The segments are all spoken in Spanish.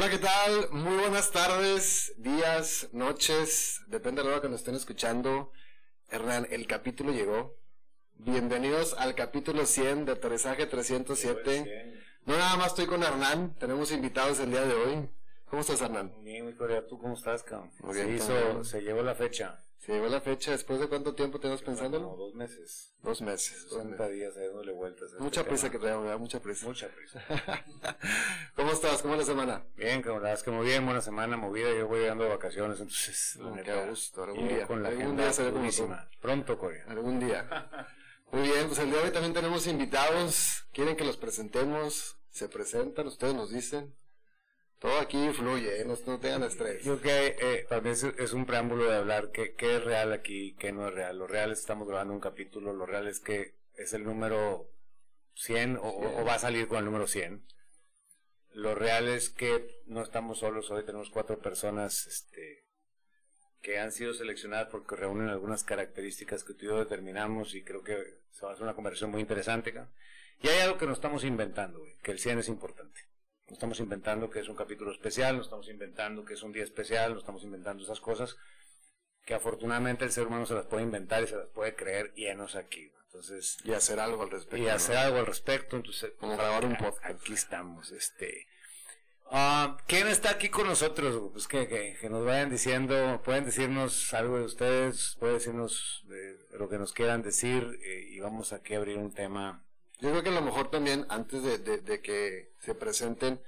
Hola, ¿qué tal? Muy buenas tardes, días, noches, depende de la hora que nos estén escuchando. Hernán, el capítulo llegó. Bienvenidos al capítulo 100 de Aterrizaje 307. No nada más estoy con Hernán, tenemos invitados el día de hoy. ¿Cómo estás, Hernán? Bien, mi Corea, ¿tú cómo estás, cabrón? Muy se hizo, se llegó la fecha. Se llegó la fecha, ¿después de cuánto tiempo tenemos pensándolo? dos meses. Dos meses. dos 60 meses. días dándole vueltas. este Mucha prisa que traemos, ¿verdad? Mucha prisa. Mucha prisa. ¿Cómo estás? ¿Cómo es la semana? Bien, es que muy bien, buena semana, movida. Yo voy llegando de vacaciones, entonces. neta, qué gusto, algún día. Con la Algún día durísima. Pronto, Corea. Algún día. Muy bien, pues el día de hoy también tenemos invitados. ¿Quieren que los presentemos? Se presentan, ustedes nos dicen. Todo aquí fluye, ¿eh? no, tengan estrés. Yo creo que eh, también es, un preámbulo de hablar qué, es real aquí, qué no es real. Lo real es que estamos grabando un capítulo, lo real es que es el número 100 o, va a salir con el número 100. Lo real es que no estamos solos, hoy tenemos cuatro personas este, que han sido seleccionadas porque reúnen algunas características que tú y yo determinamos y creo que se va a hacer una conversación muy interesante. Y hay algo que nos estamos inventando, que el 100 es importante. Nos estamos inventando que es un capítulo especial, nos estamos inventando que es un día especial, nos estamos inventando esas cosas que afortunadamente el ser humano se las puede inventar y se las puede creer y enos aquí. Entonces, Y hacer algo al respecto. y ¿no? hacer algo al respecto. Entonces, Como grabar un podcast. Aquí estamos. Este, Ah, ¿Quién está aquí con nosotros? Pues que, que, que nos vayan diciendo, pueden decirnos algo de ustedes, pueden decirnos de lo que nos quieran decir eh, y vamos aquí a abrir un tema. Yo creo que a lo mejor también, antes de, de- de que se presenten,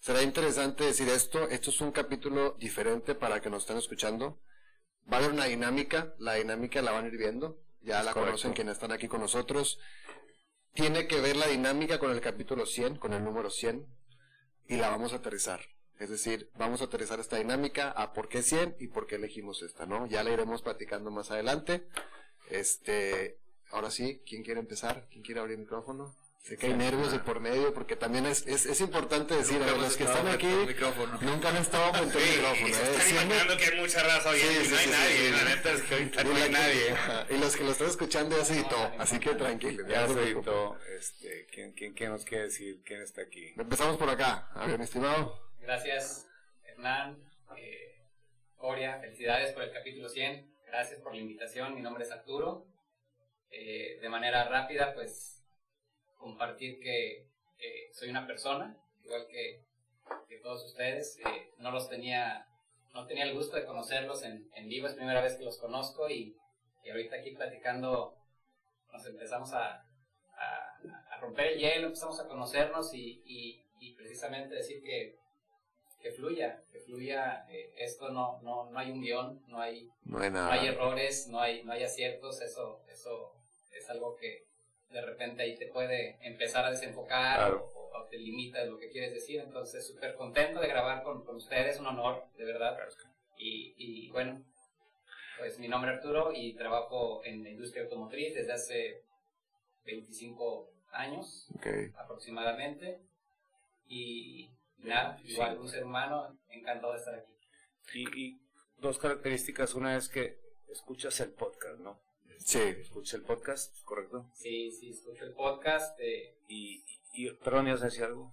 será interesante decir esto. Esto es un capítulo diferente para que nos estén escuchando. Va a haber una dinámica, la dinámica la van a ir viendo. Ya la correcto. conocen quienes están aquí con nosotros. Tiene que ver la dinámica con el capítulo 100, con el número 100, y la vamos a aterrizar. Es decir, vamos a aterrizar esta dinámica a por qué 100 y por qué elegimos esta, ¿no? Ya la iremos platicando más adelante. Este, ahora sí, ¿quién quiere empezar? ¿Quién quiere abrir el micrófono? Sé que hay nervios de por medio, porque también es, es, es importante decir, a los que están aquí nunca han estado frente al micrófono. ¿eh? están Siempre- imaginando que hay mucha raza oyendo Sí, y sí, no hay sí, nadie. sí, sí. La neta es que ahorita no hay nadie. Y los que lo están escuchando ya se editó, así que tranquilos. Ya se editó, este, ¿quién, quién, quién nos quiere decir? ¿Quién está aquí? Empezamos por acá. A ver, mi estimado. Gracias, Hernán, eh, Coria, felicidades por el capítulo 100. Gracias por la invitación. Mi nombre es Arturo. Eh, de manera rápida, pues compartir que eh, soy una persona, igual que, que todos ustedes. Eh, no los tenía, no tenía el gusto de conocerlos en, en vivo, es primera vez que los conozco y, y ahorita aquí platicando nos empezamos a, a, a romper el hielo, empezamos a conocernos y, y, y precisamente decir que, que fluya, que fluya. eh, esto no, no, no hay un guion, no hay, No hay no hay errores, no hay, no hay aciertos, eso, eso es algo que de repente ahí te puede empezar a desenfocar Claro. o, o te limita lo que quieres decir. Entonces, súper contento de grabar con, con ustedes, un honor, de verdad. Y, y bueno, pues mi nombre es Arturo y trabajo en la industria automotriz desde hace 25 años aproximadamente. Y nada, igual un ser humano, encantado de estar aquí. Y, y dos características. Una es que escuchas el podcast, ¿no? Sí. Escuchas el podcast, ¿correcto? Sí, sí, escucho el podcast. eh, Y, y, y perdón, ¿ibas a decir algo?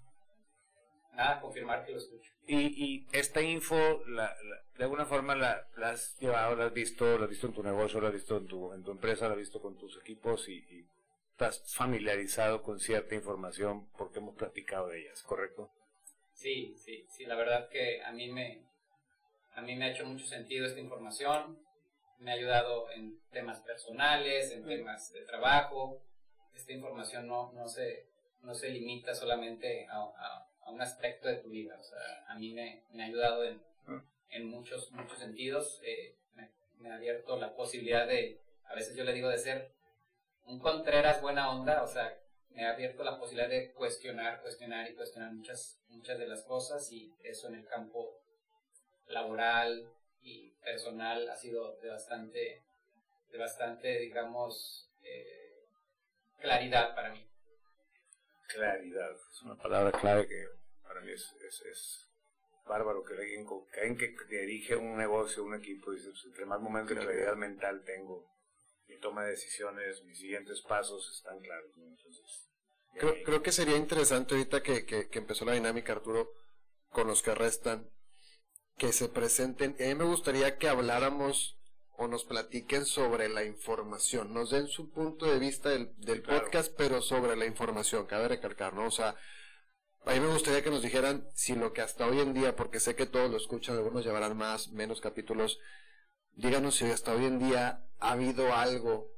nada, confirmar que lo escucho. Y, y esta info, la, la- de alguna forma la, la has llevado, la has visto, la has visto en tu negocio, la has visto en tu, en tu empresa, la has visto con tus equipos y, y estás familiarizado con cierta información porque hemos platicado de ellas, ¿correcto? Sí, sí, sí, la verdad que a mí me, a mí me ha hecho mucho sentido esta información, me ha ayudado en temas personales, en temas de trabajo. Esta información no, no, se, no se limita solamente a, a- a un aspecto de tu vida, o sea, a mí me, me ha ayudado en, en muchos, muchos sentidos, eh, me, me ha abierto la posibilidad de, a veces yo le digo de ser un Contreras buena onda, o sea, me ha abierto la posibilidad de cuestionar, cuestionar y cuestionar muchas, muchas de las cosas y eso en el campo laboral y personal ha sido de bastante, de bastante, digamos, eh, claridad para mí. Claridad, es una palabra clave que para mí es, es, es bárbaro que alguien, co- que alguien que, dirige un negocio, un equipo, dice, pues, entre más momentos de claridad mental tengo, mi toma de decisiones, mis siguientes pasos están claros. ¿no? Entonces, Creo, eh, creo que sería interesante ahorita que, que, que empezó la dinámica, Arturo, con los que restan, que se presenten. Y a mí me gustaría que habláramos o nos platiquen sobre la información, nos den su punto de vista del, del Claro. podcast, pero sobre la información, cabe recalcar, ¿no? O sea, a mí me gustaría que nos dijeran si lo que hasta hoy en día, porque sé que todos lo escuchan, algunos llevarán más, menos capítulos, díganos si hasta hoy en día ha habido algo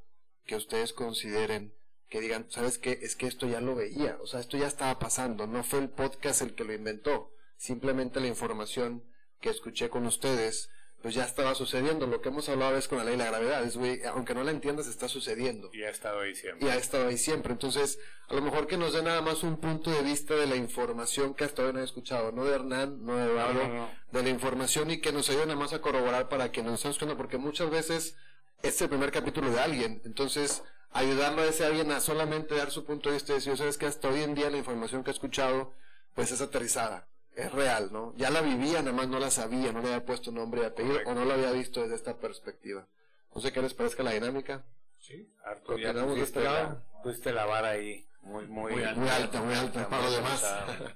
que ustedes consideren que digan, ¿sabes qué? Es que esto ya lo veía, o sea, esto ya estaba pasando, no fue el podcast el que lo inventó, simplemente la información que escuché con ustedes, pues ya estaba sucediendo, lo que hemos hablado es con la ley de la gravedad, es, güey, aunque no la entiendas, está sucediendo Y ha estado ahí siempre. y ha estado ahí siempre. Entonces, a lo mejor que nos dé nada más un punto de vista de la información que hasta hoy no he escuchado, no de Hernán, no de No, Eduardo, no, no. de la información y que nos ayude nada más a corroborar para que nos estén escuchando, porque muchas veces es el primer capítulo de alguien. Entonces, ayudarlo a ese alguien a solamente dar su punto de vista y decir, sabes que hasta hoy en día la información que he escuchado, pues es aterrizada. Es real, ¿no? Ya la vivía, nada más no la sabía, no le había puesto nombre y apellido, Correcto. o no la había visto desde esta perspectiva. No sé qué les parezca la dinámica. Sí, Arturo, ya pusiste este la, pusiste la vara ahí muy, muy, Muy alta, muy alta, muy alta, para los demás.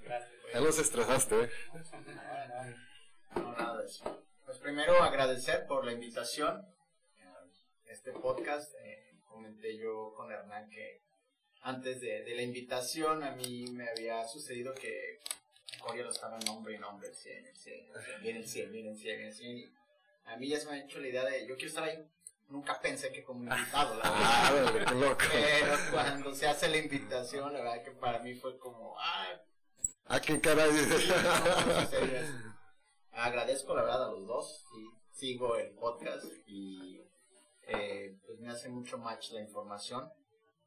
Gracias. Ya los estresaste, ¿eh? No, nada de eso. Pues primero agradecer por la invitación a este podcast. Eh, comenté yo con Hernán que antes de, de la invitación a mí me había sucedido que Corea lo estaba nombre y nombre, el 100, el 100, el 100, viene el 100, viene el 100, viene el 100. Y a mí ya se me ha hecho la idea de, yo quiero estar ahí. Nunca pensé que como invitado, la verdad. Ah, loco. Pero cuando se hace la invitación, la verdad que para mí fue como, ah, ¿A qué caray? serio, es- Agradezco la verdad a los dos. Sí, sigo el podcast y eh, pues me hace mucho match la información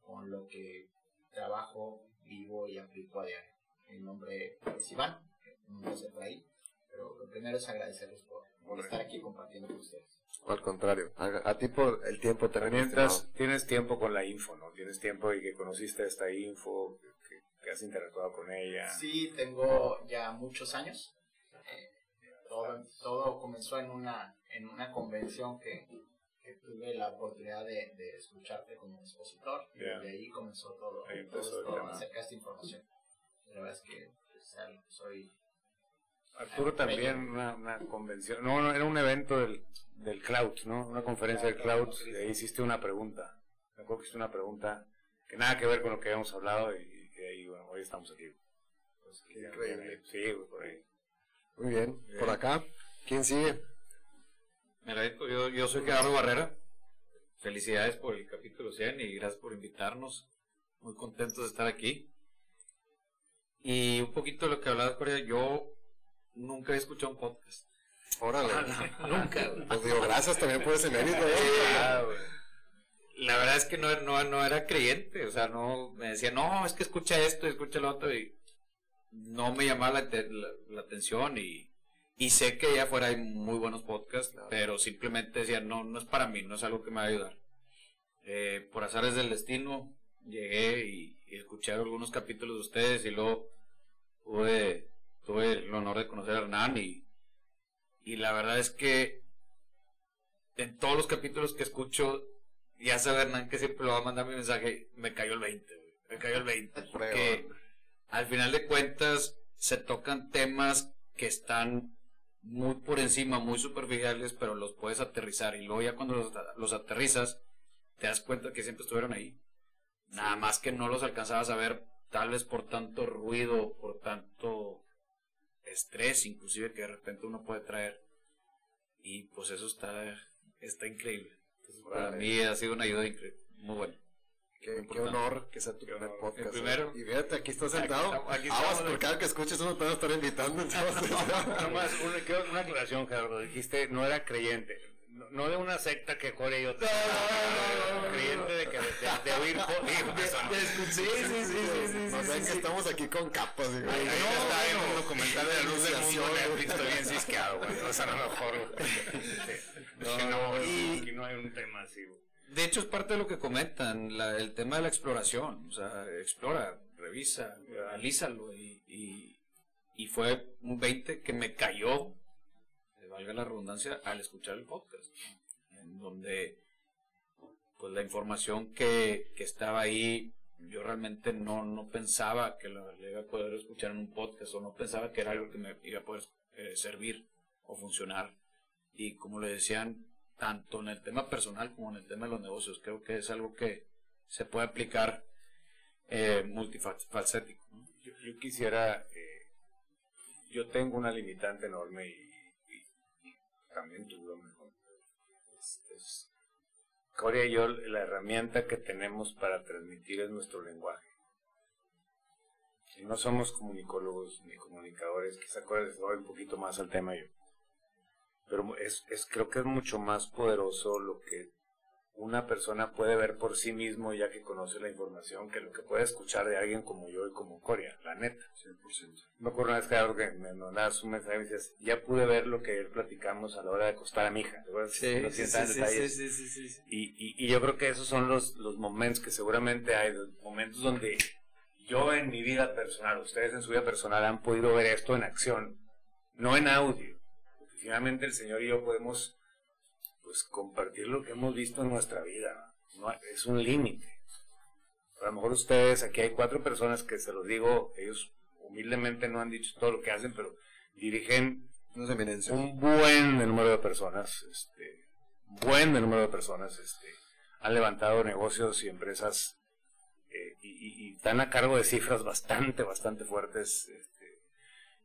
con lo que trabajo, vivo y aplico a diario. Mi nombre es Iván, no sé por ahí, pero lo primero es agradecerles por, por estar aquí compartiendo con ustedes. Al contrario, a, a ti por el tiempo también. Mientras estimado. tienes tiempo con la info, ¿no? Tienes tiempo y que conociste esta info, que, que- que has interactuado con ella. Sí, tengo ya muchos años. Eh, todo, todo comenzó en una, en una convención que, que tuve la oportunidad de, de escucharte como expositor. Y Ya. de ahí comenzó todo, Ahí todo el tema. acerca de esta información. La verdad es que pues, soy... Arturo también, una, una convención, no, no, era un evento del, del Cloud, ¿no? Una conferencia del Cloud, y ahí hiciste una pregunta. Me acuerdo que hiciste una pregunta que nada que ver con lo que habíamos hablado y ahí, bueno, hoy estamos aquí. Pues, increíble. Sí, por ahí. Muy bien. Por acá, ¿quién sigue? Agradezco. Yo, yo soy Gerardo Barrera. Felicidades por el capítulo 100 y gracias por invitarnos. Muy contentos de estar aquí. Y un poquito de lo que hablabas, Corea, yo nunca he escuchado un podcast. Órale. nunca. Pues digo, gracias también por ese mérito. La verdad es que no, no, no era creyente. O sea, no me decía, no, es que escucha esto y escucha lo otro. Y no me llamaba la, la- la atención. Y, y sé que allá afuera hay muy buenos podcasts, Claro. pero simplemente decía, no, no es para mí, no es algo que me va a ayudar. Eh, por azares del destino, llegué y, y escuché algunos capítulos de ustedes y luego tuve, tuve el honor de conocer a Hernán y, y la verdad es que en todos los capítulos que escucho, ya sabe Hernán que siempre lo va a mandar mi mensaje, me cayó el 20, güey, me cayó el 20, porque al final de cuentas se tocan temas que están muy por encima, muy superficiales, pero los puedes aterrizar y luego ya cuando los, los aterrizas te das cuenta que siempre estuvieron ahí. Nada más que no los alcanzabas a ver, tal vez por tanto ruido, por tanto estrés, inclusive que de repente uno puede traer. Y pues eso está, está increíble. Entonces, para mí ha sido una ayuda increíble, muy buena. Qué, honor que sea tu Qué primer honor. podcast. El primero. ¿eh? Y fíjate, aquí estás sentado. Aquí estamos, aquí estamos. por cada que escuches uno te van a estar invitando. entonces. Nomás una, una aclaración, Gerardo. Dijiste no era creyente. No, no de una secta que Corea y yo. Creyente de que de, de, de oír po- digo, eso no. Sí, sí, sí, sí, sí. O sea, que estamos aquí con capas. digo. Ahí está en un documental de la luz del mundo Iniciación, Netflix, estoy bien cisqueado, güey. O sea, a lo mejor. No, Sí, no, no, y- aquí no hay un tema así, güey. De hecho, es parte de lo que comentan, la- el tema de la exploración. O sea, explora, revisa, analízalo. Y, y, y fue un 20 que me cayó, valga la redundancia, al escuchar el podcast. En donde, pues la información que, que estaba ahí yo realmente no, no pensaba que le iba a poder escuchar en un podcast o no pensaba que era algo que me iba a poder eh, servir o funcionar. Y como le decían, tanto en el tema personal como en el tema de los negocios, creo que es algo que se puede aplicar eh, multifacético. Yo, quisiera, eh, yo tengo una limitante enorme y, también mejor. Y yo, la herramienta que tenemos para transmitir es nuestro lenguaje. No somos comunicólogos ni comunicadores, quizá Corea se un poquito más al tema yo. Pero es, es, creo que es mucho más poderoso lo que una persona puede ver por sí mismo ya que conoce la información que lo que puede escuchar de alguien como yo y como Coria, la neta. 100%. Me acuerdo una vez que, algo que me mandabas un mensaje y me decías, ya pude ver lo que platicamos a la hora de acostar a mi hija. Sí, sí, sí, y, y, yo creo que esos son los, los momentos que seguramente hay, los momentos donde yo en mi vida personal, ustedes en su vida personal han podido ver esto en acción, no en audio. Porque finalmente el Señor y yo podemos pues compartir lo que hemos visto en nuestra vida. No, es un límite. A lo mejor ustedes, aquí hay cuatro personas que se los digo, ellos humildemente no han dicho todo lo que hacen, pero dirigen un buen número de personas, este, buen número de personas, este, han levantado negocios y empresas eh, y, están a cargo de cifras bastante, bastante fuertes. Este,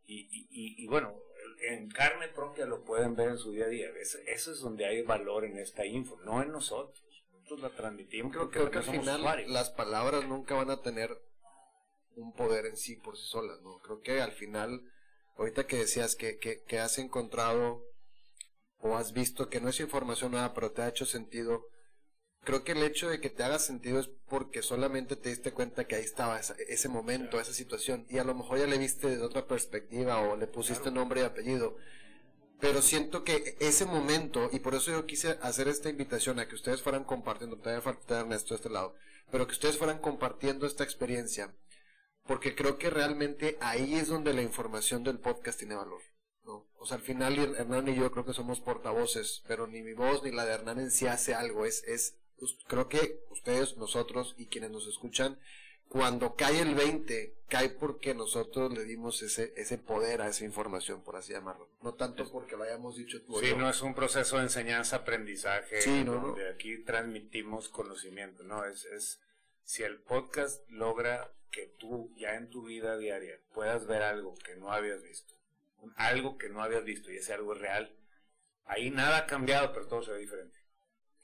y, y, bueno, en carne propia lo pueden ver en su día a día. eso es donde hay valor en esta info, no en nosotros. Nosotros la transmitimos. Creo, creo que al final las palabras nunca van a tener un poder en sí por sí solas, ¿no? Creo que al final, ahorita que decías que, que, que has encontrado o has visto que no es información nueva, pero te ha hecho sentido, creo que el hecho de que te haga sentido es porque solamente te diste cuenta que ahí estaba ese momento, esa situación, y a lo mejor ya le viste desde otra perspectiva o le pusiste nombre y apellido. Pero siento que ese momento, y por eso yo quise hacer esta invitación a que ustedes fueran compartiendo, todavía falta Ernesto de este lado, pero que ustedes fueran compartiendo esta experiencia, porque creo que realmente ahí es donde la información del podcast tiene valor. ¿no? O sea, al final Hernán y yo creo que somos portavoces, pero ni mi voz ni la de Hernán en sí hace algo, es, es pues, creo que ustedes, nosotros y quienes nos escuchan, cuando cae el 20, cae porque nosotros le dimos ese, ese poder a esa información, por así llamarlo. No tanto porque lo hayamos dicho tú. Sí, no es un proceso de enseñanza-aprendizaje sí, donde aquí transmitimos conocimiento, ¿no? Es, es, si el podcast logra que tú ya en tu vida diaria puedas ver algo que no habías visto, algo que no habías visto y ese algo real, ahí nada ha cambiado, pero todo se ve diferente.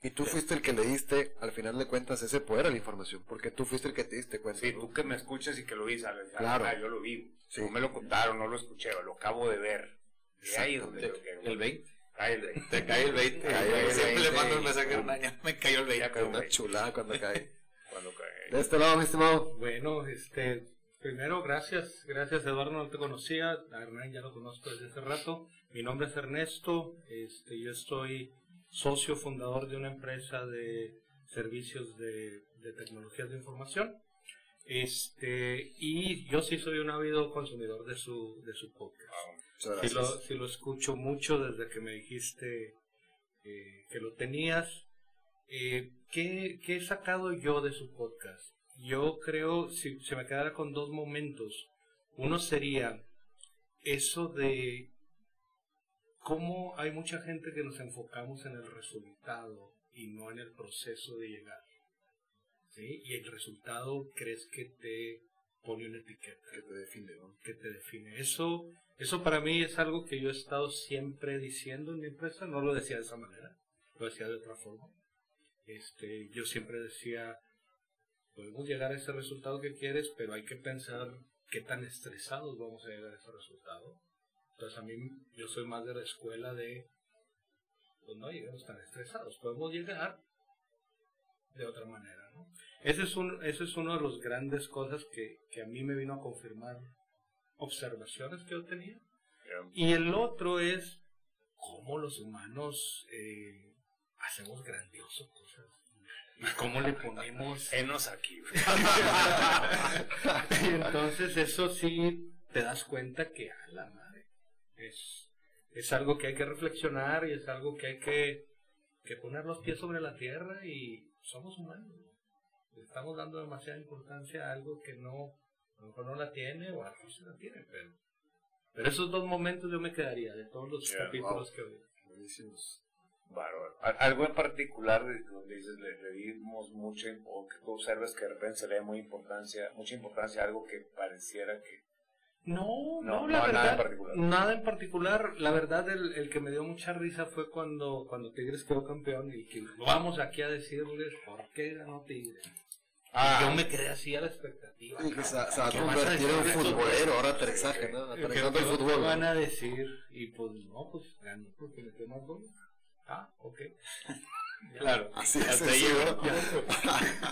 Y tú fuiste el que le diste, al final de cuentas, ese poder a la información, porque tú fuiste el que te diste cuenta. Sí, tú que me escuchas y que lo viste, claro. yo lo vi. No me lo contaron, no lo escuché, lo acabo de ver. Y ahí donde El 20. Cae el 20. Te cae el 20. Siempre le mando un mensaje un año, me cayó el 20. Ya una chulada cuando cae. cuando cae. De este lado, mi estimado. Bueno, este, primero, gracias. Gracias, Eduardo, no te conocía. A Hernán ya lo conozco desde hace rato. Mi nombre es Ernesto. Este, yo estoy socio fundador de una empresa de servicios de, tecnologías de información. Este, y yo sí soy un ávido consumidor de su, de su podcast. sí, lo, sí lo escucho mucho desde que me dijiste eh, que lo tenías. Eh, ¿qué, ¿Qué he sacado yo de su podcast? Yo creo, si se me quedara con dos momentos, uno sería eso de cómo hay mucha gente que nos enfocamos en el resultado y no en el proceso de llegar. ¿sí? Y el resultado crees que te pone una etiqueta. Que te define, ¿no? Que te define. Eso, eso para mí es algo que yo he estado siempre diciendo en mi empresa. No lo decía de esa manera, lo decía de otra forma. Este, yo siempre decía, podemos llegar a ese resultado que quieres, pero hay que pensar qué tan estresados vamos a llegar a ese resultado entonces a mí, yo soy más de la escuela de, pues no lleguemos tan estresados, podemos llegar de otra manera, ¿no? Ese es, un, ese es uno de los grandes cosas que, que a mí me vino a confirmar observaciones que yo tenía. Y el otro es cómo los humanos eh, hacemos grandiosas cosas. Y cómo le ponemos... Enos aquí. y entonces eso sí te das cuenta que a la es, es algo que hay que reflexionar y es algo que hay que, que poner los pies sobre la tierra y somos humanos. Le estamos dando demasiada importancia a algo que no, a lo mejor no la tiene o a lo mejor sí la tiene, pero, pero esos dos momentos yo me quedaría de todos los Yeah, capítulos que vi. Buenísimos. Bárbaro. Algo en particular de- donde dices le, le dimos mucho o que tú observes que de repente se le da muy importancia, mucha importancia a algo que pareciera que No, No, no, no, la nada en verdad, particular. nada en particular. La verdad, el, el que me dio mucha risa fue cuando, cuando Tigres quedó campeón y que vamos aquí a decirles por qué ganó Tigres. Ah. Yo me quedé así a la expectativa. Y que se, se va a ¿Qué vas a convertir en futbolero, ahora aterrizaje, ¿no? ¿Qué, Aterrizando el qué- fútbol. qué ¿no? van a decir? Y pues no, pues ganó porque metió más goles. Ah, ok. Claro. Así es. Hasta ahí llegó.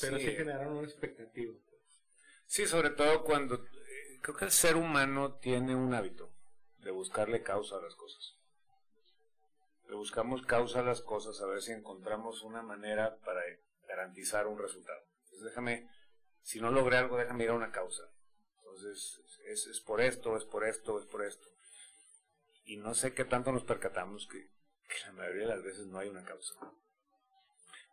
Pero sí, sí. generaron una expectativa. Sí, sobre todo cuando creo que el ser humano tiene un hábito de buscarle causa a las cosas. Le buscamos causa a las cosas a ver si encontramos una manera para garantizar un resultado. Entonces déjame, si no logré algo, déjame ir a una causa. Entonces, es, por esto, es por esto, es por esto. Y no sé qué tanto nos percatamos que, que la mayoría de las veces no hay una causa.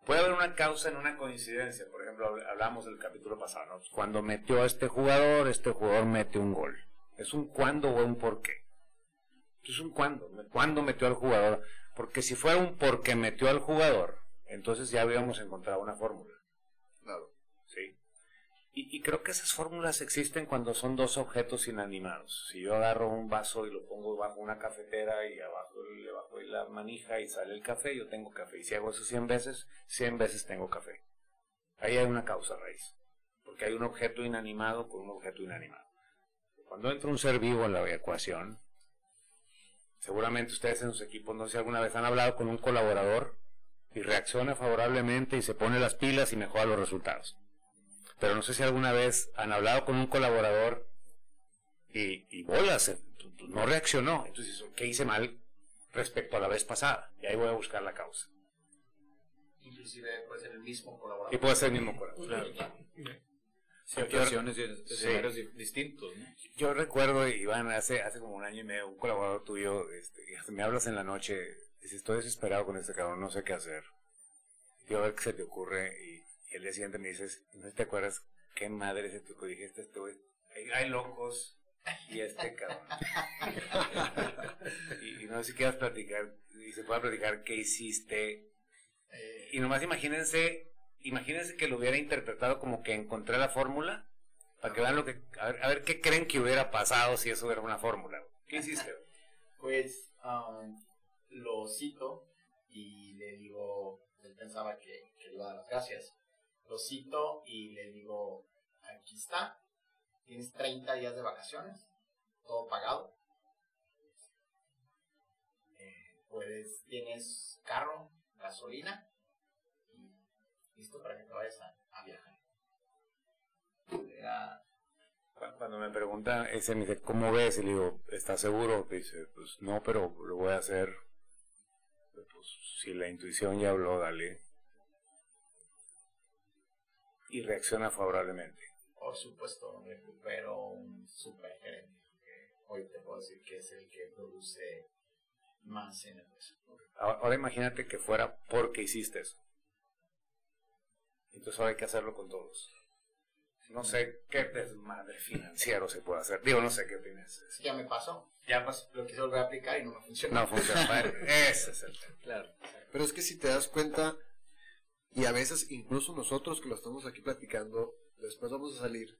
Puede haber una causa en una coincidencia. Por ejemplo, habl- hablamos del capítulo pasado. Cuando metió a este jugador, este jugador mete un gol. Es un cuándo o un por qué. Es un cuándo. ¿Cuándo metió al jugador? Porque si fuera un porque metió al jugador, entonces ya habíamos encontrado una fórmula. Claro. Y creo que esas fórmulas existen cuando son dos objetos inanimados. Si yo agarro un vaso y lo pongo bajo una cafetera y abajo le bajo la manija y sale el café, yo tengo café. Y si hago eso 100 veces, 100 veces tengo café. Ahí hay una causa raíz. Porque hay un objeto inanimado con un objeto inanimado. Cuando entra un ser vivo en la ecuación, seguramente ustedes en sus equipos, no sé si alguna vez han hablado con un colaborador y reacciona favorablemente y se pone las pilas y mejora los resultados. Pero no sé si alguna vez han hablado con un colaborador y, y bolas, se- no reaccionó. Entonces, ¿qué hice mal respecto a la vez pasada? Y ahí voy a buscar la causa. Inclusive puede ser el mismo colaborador. Y puede ser el mismo colaborador. Situaciones y escenarios Sí. di- distintos, ¿no? Yo recuerdo, Iván, hace, hace como un año y medio, un colaborador tuyo, este, me hablas en la noche, dices, estoy desesperado con este cabrón, no sé qué hacer. Yo a ver qué se te ocurre y, y el día siguiente me dices, ¿no te acuerdas qué madre se te ocurrió? Dijiste, este güey, hay, hay locos y este cabrón. y, y no sé si quieras platicar, y se pueda platicar qué hiciste. Eh, Y nomás imagínense, imagínense que lo hubiera interpretado como que encontré la fórmula, para que vean lo que, a ver, a ver qué creen que hubiera pasado si eso era una fórmula. ¿Qué hiciste? Pues um, lo cito y le digo, él pensaba que, que le iba a dar las gracias. Lo cito y le digo, aquí está, tienes 30 días de vacaciones, todo pagado. Eh, puedes, tienes carro, gasolina y listo para que te vayas a, viajar. Cuando me pregunta, ese me dice, ¿cómo ves? Y le digo, ¿estás seguro? Dice, pues no, pero lo voy a hacer. Pues si la intuición ya habló, dale. Y reacciona favorablemente. por supuesto, recupero un super gerente. que hoy te puedo decir que es el que produce más en el. Ahora, ahora imagínate que fuera porque hiciste eso. Entonces ahora hay que hacerlo con todos. No sé qué desmadre financiero se puede hacer. Digo, no sé qué opinas. Ya me pasó. Ya pasó. Lo quise volver a aplicar y no me funcionó. No funciona. Ese es el tema. Claro. Pero es que si te das cuenta, y a veces incluso nosotros que lo estamos aquí platicando, después vamos a salir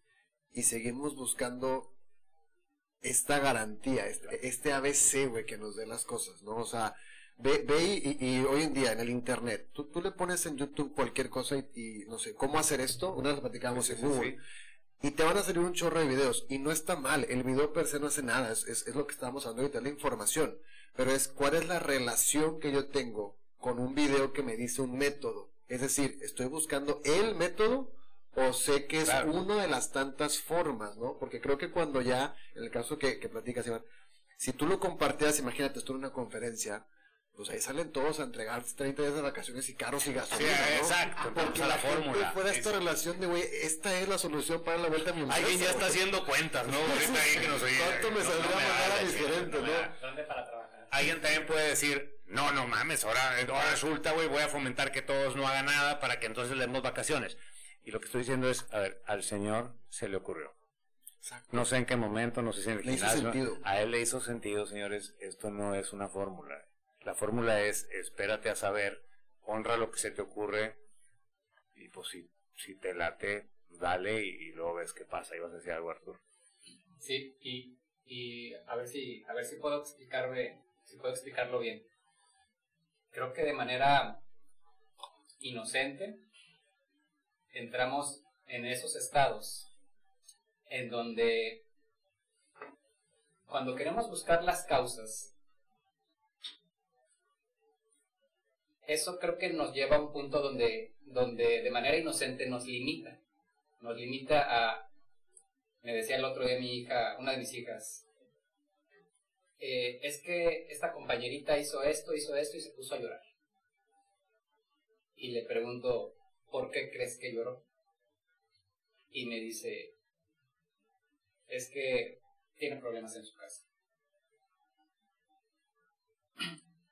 y seguimos buscando esta garantía, este, este ABC, güey, que nos dé las cosas, ¿no? O sea, ve, ve y, y hoy en día en el Internet, tú, tú le pones en YouTube cualquier cosa y, y, no sé, ¿cómo hacer esto? Una vez platicamos en Google. Y te van a salir un chorro de videos. Y no está mal. El video per se no hace nada. Es, es, es lo que estábamos hablando ahorita, la información. Pero es cuál es la relación que yo tengo con un video que me dice un método. Es decir, estoy buscando el método o sé que es Claro. una de las tantas formas, ¿no? Porque creo que cuando ya, en el caso que, que platicas, Iván, si tú lo compartías, imagínate, esto en una conferencia, pues ahí salen todos a entregar 30 días de vacaciones y carros y gasolina, Sí, ¿no? exacto, Porque la, la gente fórmula. fuera esta Es- relación de, güey, esta es la solución para la vuelta a mi empresa. Alguien ya está haciendo cuentas, ¿no? Ahorita ahí que nos oye. ¿Cuánto me No, saldría no me mandar a mis gerentes, no para trabajar? Alguien también puede decir, No, no mames, ahora, ahora resulta, güey, voy a fomentar que todos no hagan nada para que entonces le demos vacaciones. Y lo que estoy diciendo es, a ver, al señor se le ocurrió. No sé en qué momento, no sé si en el Le hizo gimnasio. sentido. A él le hizo sentido, señores. Esto no es una fórmula. La fórmula es, espérate a saber, honra lo que se te ocurre y pues si, si te late, dale y, y luego ves qué pasa. Y vas a decir algo, Arturo. Sí, y, y a ver si a ver si puedo explicarme, si puedo explicarlo bien. Creo que de manera inocente entramos en esos estados en donde cuando queremos buscar las causas eso creo que nos lleva a un punto donde donde de manera inocente nos limita. Nos limita a me decía el otro día mi hija, una de mis hijas, eh, es que esta compañerita hizo esto, hizo esto y se puso a llorar. Y le pregunto, ¿por qué crees que lloró? Y me dice, es que tiene problemas en su casa.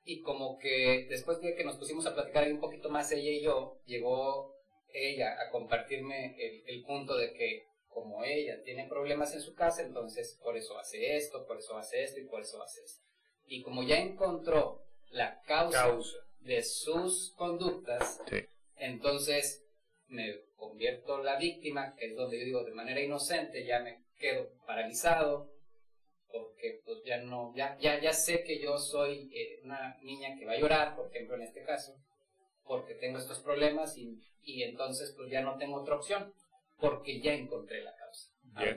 Y como que después de que nos pusimos a platicar un poquito más ella y yo, llegó ella a compartirme el, el punto de que como ella tiene problemas en su casa, entonces por eso hace esto, por eso hace esto y por eso hace esto. Y como ya encontró la causa, Causa. de sus conductas, Sí. entonces me convierto la víctima, que es donde yo digo de manera inocente, ya me quedo paralizado, porque pues ya no, ya, ya, ya sé que yo soy eh, una niña que va a llorar, por ejemplo en este caso, porque tengo estos problemas y, y entonces pues ya no tengo otra opción, porque ya encontré la causa.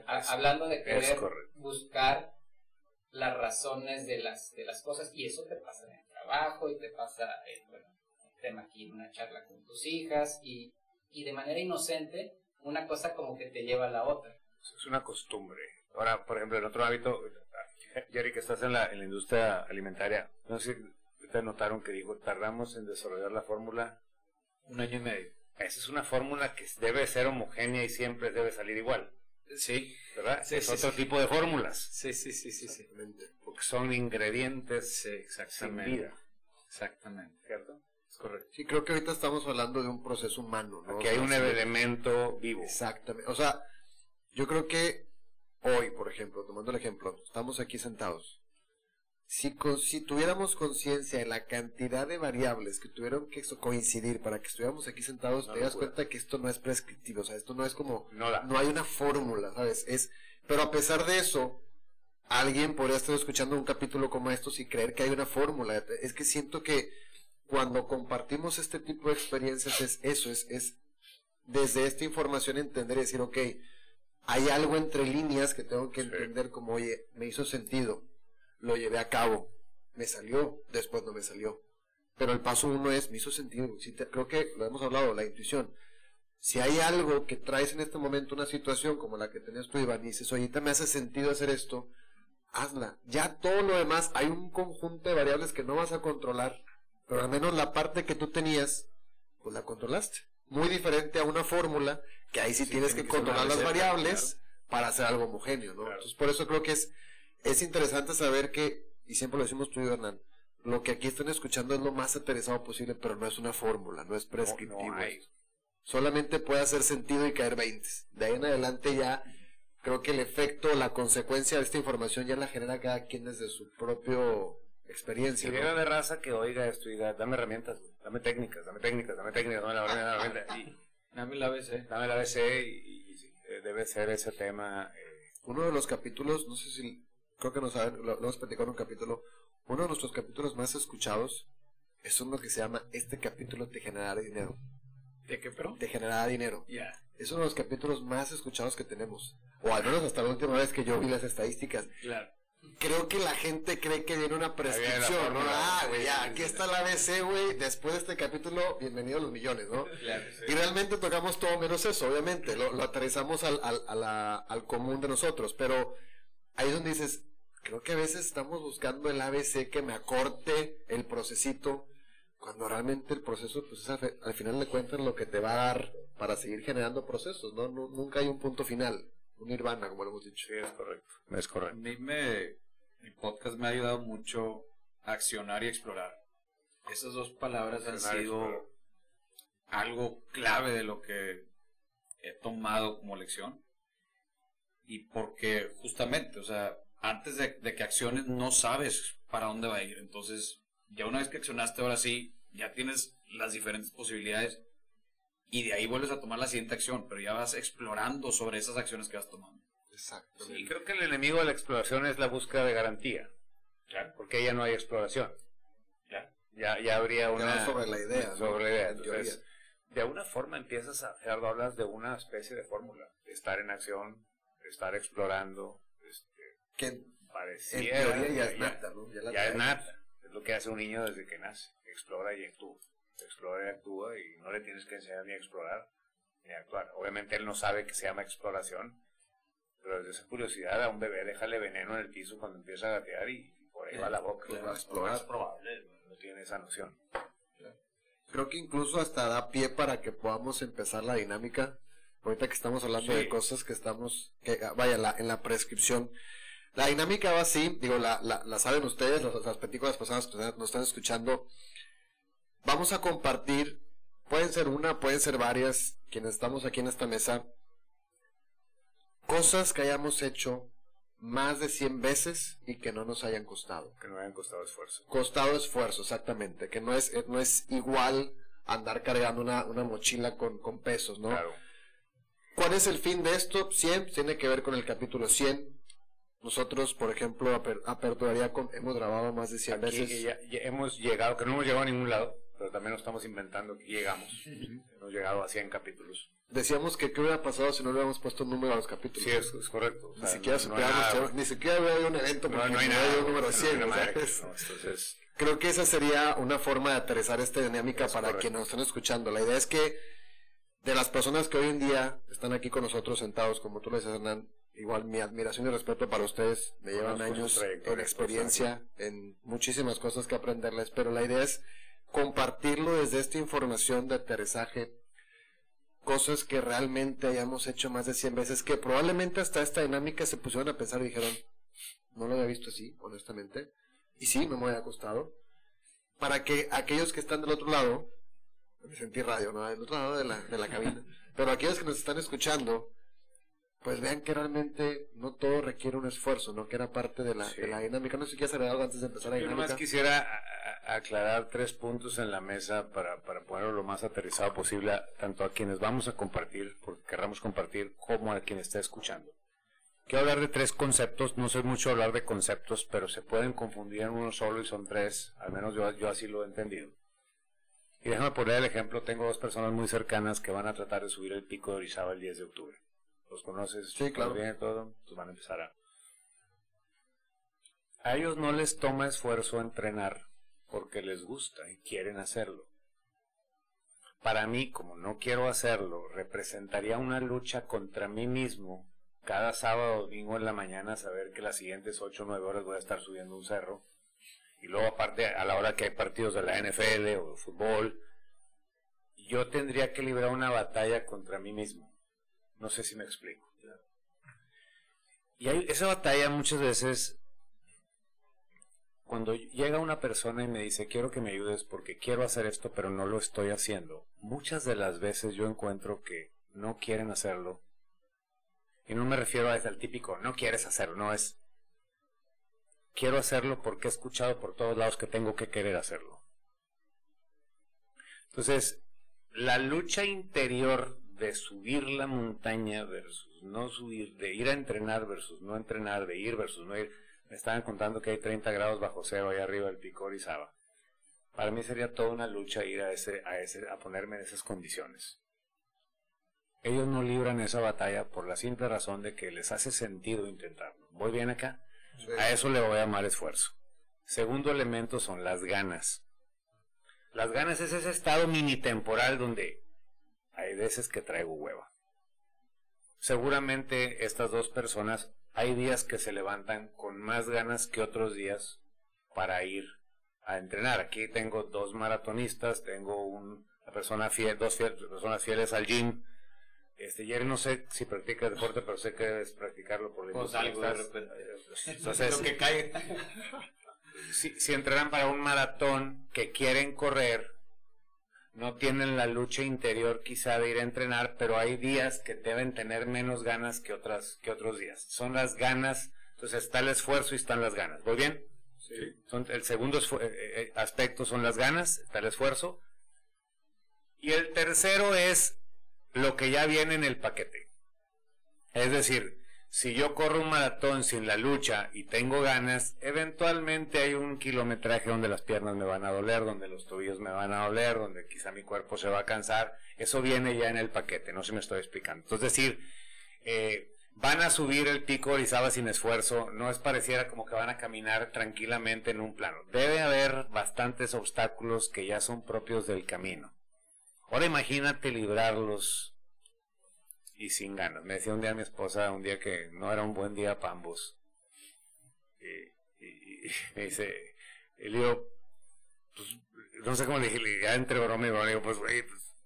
Ha- es- hablando de querer buscar las razones de las, de las cosas, y eso te pasa en el trabajo, y te pasa, en, bueno, el tema aquí una charla con tus hijas, y, y de manera inocente, una cosa como que te lleva a la otra. Es una costumbre. Ahora, por ejemplo, en otro hábito, Jerry, que estás en la, en la industria alimentaria, no sé si te notaron que dijo, tardamos en desarrollar la fórmula Un año y medio. Esa es una fórmula que debe ser homogénea y siempre debe salir igual, Sí. ¿verdad? Sí, es sí, otro sí. tipo de fórmulas, Sí, sí, sí, sí, sí. porque son ingredientes Sí, sin exactamente. vida, Exactamente. ¿cierto? Es correcto. Sí, creo que ahorita estamos hablando de un proceso humano, ¿no? Aquí O hay sea, un sí. elemento vivo. Exactamente. O sea, yo creo que hoy, por ejemplo, tomando el ejemplo, estamos aquí sentados. Si, con- si tuviéramos conciencia de la cantidad de variables que tuvieron que coincidir para que estuviéramos aquí sentados, te das cuenta que esto no es prescriptivo, o sea, esto no es como, No da. no hay una fórmula, ¿sabes? Es, pero a pesar de eso, alguien podría estar escuchando un capítulo como estos y creer que hay una fórmula. Es que siento que cuando compartimos este tipo de experiencias es eso, es, es desde esta información entender y decir, ok, hay algo entre líneas que tengo que Sí. entender como, oye, me hizo sentido, lo llevé a cabo, me salió, después no me salió. Pero el paso uno es, me hizo sentido, te- creo que lo hemos hablado, la intuición. Si hay algo que traes en este momento, una situación como la que tenías tú, Iván, y dices, oye, te me hace sentido hacer esto, hazla. Ya todo lo demás, hay un conjunto de variables que no vas a controlar, pero al menos la parte que tú tenías, pues la controlaste. Muy diferente a una fórmula, que ahí sí, Sí, tienes tiene que controlar las variables para hacer algo homogéneo, ¿no? Claro. Entonces, por eso creo que es, es interesante saber que, y siempre lo decimos tú y Hernán, lo que aquí están escuchando es lo más aterrizado posible, pero no es una fórmula, no es No, prescriptivo. no hay. Solamente puede hacer sentido y caer 20. De ahí en adelante ya creo que el efecto, la consecuencia de esta información ya la genera cada quien desde su propio experiencia. Si ¿no? haber raza que oiga esto y diga, dame herramientas, dame técnicas, dame técnicas, dame técnicas, dame la herramienta, dame la herramienta", y Dame la ABC. dame la ABC y, y debe ser ese tema. eh, Uno de los capítulos, no sé si, creo que nos saben, lo, lo hemos platicado en un capítulo, uno de nuestros capítulos más escuchados es uno que se llama Este capítulo te generará dinero. ¿De qué, pero? Te generará dinero. Ya. Es uno de los capítulos más escuchados que tenemos. O al menos hasta la última vez que yo vi las estadísticas. Claro. Creo que la gente cree que viene una prescripción, ¿no? Ah, güey, ya, aquí está la ABC, güey. Después de este capítulo, bienvenido a los millones, ¿no? Claro. Y realmente tocamos todo menos eso, obviamente. Lo, lo aterrizamos al, al, a la- al común de nosotros. Pero ahí es donde dices, creo que a veces estamos buscando el ABC que me acorte el procesito, cuando realmente el proceso, pues es al, final de cuentas lo que te va a dar para seguir generando procesos, ¿no? Nu- nunca hay un punto final, un nirvana, como lo hemos dicho. sí, es correcto. Es A correcto. mí me, el podcast me ha ayudado mucho a accionar y explorar. esas dos palabras han sido algo clave de lo que he tomado como lección. Y porque justamente, o sea, antes de, de que acciones no sabes para dónde va a ir. Entonces, ya una vez que accionaste, ahora sí, ya tienes las diferentes posibilidades. Y de ahí vuelves a tomar la siguiente acción, pero ya vas explorando sobre esas acciones que vas tomando. Exacto. Y creo que el enemigo de la exploración es la búsqueda de garantía. Porque ya no hay exploración. Ya. Ya, ya habría una... Ya sobre la idea, ¿no? Sobre la idea. Entonces, de alguna forma empiezas a, Gerardo, hablas de una especie de fórmula. Estar en acción, estar explorando. Que en teoría ya es nata, ¿no? Ya Ya, la es trae. nata. Es lo que hace un niño desde que nace. Explora y actúa. Explora y actúa y no le tienes que enseñar ni a explorar ni a actuar. Obviamente él no sabe que se llama exploración, pero desde esa curiosidad a un bebé déjale veneno en el piso cuando empieza a gatear y por ahí va la boca. claro, explorar. Es probable, no tiene esa noción. Creo que incluso hasta da pie para que podamos empezar la dinámica. Ahorita que estamos hablando Sí. de cosas que estamos, que vaya, la, en la prescripción. La dinámica va así, digo, la, la, la saben ustedes, las, las películas personas que nos están escuchando. Vamos a compartir, pueden ser una, pueden ser varias, quienes estamos aquí en esta mesa, cosas que hayamos hecho más de 100 veces y que no nos hayan costado Que no hayan costado esfuerzo. costado esfuerzo, exactamente, que no es, no es igual andar cargando una, una mochila con, con pesos, ¿no? Claro. ¿Cuál es el fin de esto? 100, tiene que ver con el capítulo 100. Nosotros, por ejemplo, aper- aperturaría con, hemos grabado más de 100 Aquí veces. ya- ya hemos llegado, que no hemos llegado a ningún lado, pero también nos estamos inventando que llegamos. Hemos llegado a 100 capítulos. Decíamos que qué hubiera pasado si no le hubiéramos puesto un número a los capítulos. Sí, es, es correcto. O Ni sea, siquiera no- no superamos, ya- ni siquiera había un evento no, porque no hay no nada. había un número no, 100. no, o sea, madre, es- no, entonces, Creo que esa sería una forma de aterrizar esta dinámica Es para correcto. quienes nos están escuchando. La idea es que de las personas que hoy en día están aquí con nosotros sentados, como tú lo dices, Hernán, igual mi admiración y respeto para ustedes. Me llevan años en experiencia, en muchísimas cosas que aprenderles, pero la idea es compartirlo desde esta información de aterrizaje. Cosas que realmente hayamos hecho más de 100 veces, que probablemente hasta esta dinámica se pusieron a pensar y dijeron, no lo había visto así, honestamente. Y sí, no me había costado. Para que aquellos que están del otro lado, me sentí radio, ¿no? Del otro lado de la, de la cabina. Pero aquellos que nos están escuchando, pues vean que realmente no todo requiere un esfuerzo, ¿no? Que era parte de la, Sí. de la dinámica. No sé si quieres agregar algo antes de empezar la Yo nomás dinámica. quisiera aclarar tres puntos en la mesa para, para ponerlo lo más aterrizado posible, a- tanto a quienes vamos a compartir, porque querramos compartir, como a quien está escuchando. Quiero hablar de tres conceptos, no sé mucho hablar de conceptos, pero se pueden confundir en uno solo y son tres, al menos yo, yo así lo he entendido. Y déjame poner el ejemplo, tengo dos personas muy cercanas que van a tratar de subir el pico de Orizaba el 10 de octubre. ¿Los conoces? Sí, claro. Bien, todo, pues van a empezar a... A ellos no les toma esfuerzo entrenar porque les gusta y quieren hacerlo. Para mí, como no quiero hacerlo, representaría una lucha contra mí mismo cada sábado o domingo en la mañana saber que las siguientes 8 o 9 horas voy a estar subiendo un cerro. Y luego aparte, a la hora que hay partidos de la NFL o de fútbol, yo tendría que librar una batalla contra mí mismo. No sé si me explico. Y hay, esa batalla muchas veces cuando llega una persona y me dice quiero que me ayudes porque quiero hacer esto pero no lo estoy haciendo, muchas de las veces yo encuentro que no quieren hacerlo. Y no me refiero a al típico no quieres hacerlo, no es quiero hacerlo porque he escuchado por todos lados que tengo que querer hacerlo. Entonces, la lucha interior de subir la montaña versus no subir, de ir a entrenar versus no entrenar, de ir versus no ir, me estaban contando que hay 30 grados bajo cero ahí arriba del pico Orizaba. Para mí sería toda una lucha ir a ese, a ese, a ponerme en esas condiciones. Ellos no libran esa batalla por la simple razón de que les hace sentido intentarlo. ¿Voy bien acá? A eso le voy a llamar esfuerzo. Segundo elemento son las ganas. Las ganas es ese estado mini temporal donde hay veces que traigo hueva. Seguramente estas dos personas hay días que se levantan con más ganas que otros días para ir a entrenar. Aquí tengo dos maratonistas, tengo un- una persona fiel, dos fiel- personas fieles al gym. Este, Jerry no sé si practica deporte, pero sé que debes practicarlo por Pues algo de repente. Entonces, Lo que caiga. si, si entraran para un maratón que quieren correr, no tienen la lucha interior quizá de ir a entrenar, pero hay días que deben tener menos ganas que otras que otros días. Son las ganas, entonces está el esfuerzo y están las ganas. ¿Voy bien? Sí. Son, el segundo esfu- eh, eh, aspecto son las ganas, está el esfuerzo. Y el tercero es lo que ya viene en el paquete. Es decir, si yo corro un maratón sin la lucha y tengo ganas, eventualmente hay un kilometraje donde las piernas me van a doler, donde los tobillos me van a doler, donde quizá mi cuerpo se va a cansar. Eso viene ya en el paquete, no se me estoy explicando. Entonces, es decir, eh, van a subir el pico Orizaba sin esfuerzo, no es pareciera como que van a caminar tranquilamente en un plano. Debe haber bastantes obstáculos que ya son propios del camino. Ahora imagínate librarlos y sin ganas. Me decía un día mi esposa, un día que no era un buen día para ambos. Y, me dice, y le pues, no sé cómo le dije, ya entre broma y broma, le digo, pues, güey, pues,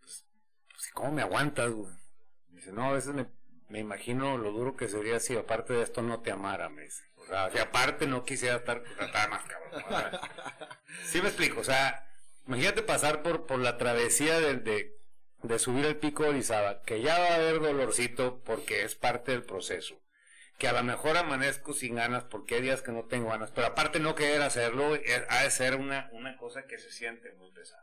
pues, pues, ¿cómo me aguantas? Me dice, no, a veces me, me imagino lo duro que sería si aparte de esto no te amara, me dice. O sea, si aparte no quisiera estar, pues, estar más cabrón. sea, sí me explico, o sea, imagínate pasar por, por la travesía de, de, de subir el pico de Orizaba, que ya va a haber dolorcito porque es parte del proceso. Que a lo mejor amanezco sin ganas porque hay días que no tengo ganas, pero aparte no querer hacerlo, eh, ha de ser una, una cosa que se siente muy pesada.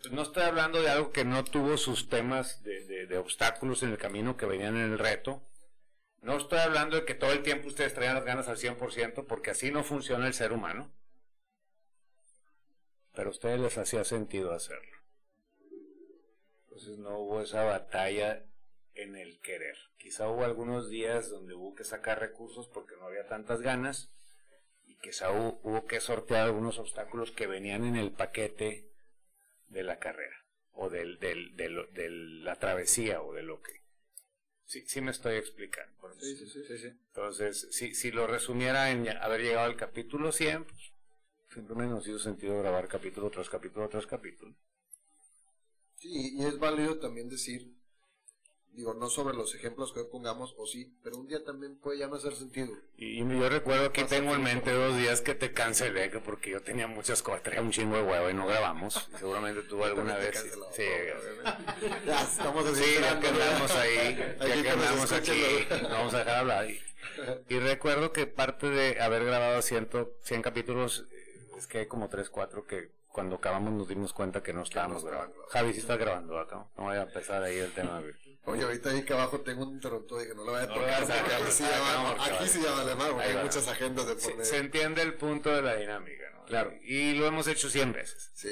Pues no estoy hablando de algo que no tuvo sus temas de, de- de obstáculos en el camino que venían en el reto. No estoy hablando de que todo el tiempo ustedes traían las ganas al 100%, porque así no funciona el ser humano. Pero a ustedes les hacía sentido hacerlo. Entonces no hubo esa batalla en el querer. Quizá hubo algunos días donde hubo que sacar recursos porque no había tantas ganas y quizá hubo, hubo que sortear algunos obstáculos que venían en el paquete de la carrera o del, del, de, la travesía o de lo que... Sí, sí me estoy explicando. por Sí, sí, sí, sí. Entonces, si, si lo resumiera en haber llegado al capítulo 100, pues, simplemente nos hizo sentido grabar capítulo tras capítulo tras capítulo. Sí, y es válido también decir, digo, no sobre los ejemplos que hoy pongamos, o sí, pero un día también puede ya no hacer sentido. Y, y yo recuerdo que tengo en mente dos días que te cancelé, que porque yo tenía muchas cosas, traía un chingo de huevo y no grabamos. Y seguramente tú alguna vez... Sí, obviamente. ya estamos así. Sí, ya que andamos ahí, ya que andamos aquí, no vamos a dejar hablar. Y, y recuerdo que parte de haber grabado 100, 100 capítulos, es que hay como 3, 4 que cuando acabamos nos dimos cuenta que no estábamos grabando. Javi, sí estás grabando acá, no vaya a empezar ahí el tema. güey. Oye, ahorita ahí que abajo tengo un interruptor y que no lo voy a tocar, aquí sí ah, ya no, aquí vale. sí ya vale más, porque hay va. muchas agendas de por Se, se entiende el punto de la dinámica, ¿no? Claro. Y lo hemos hecho 100 veces. Sí.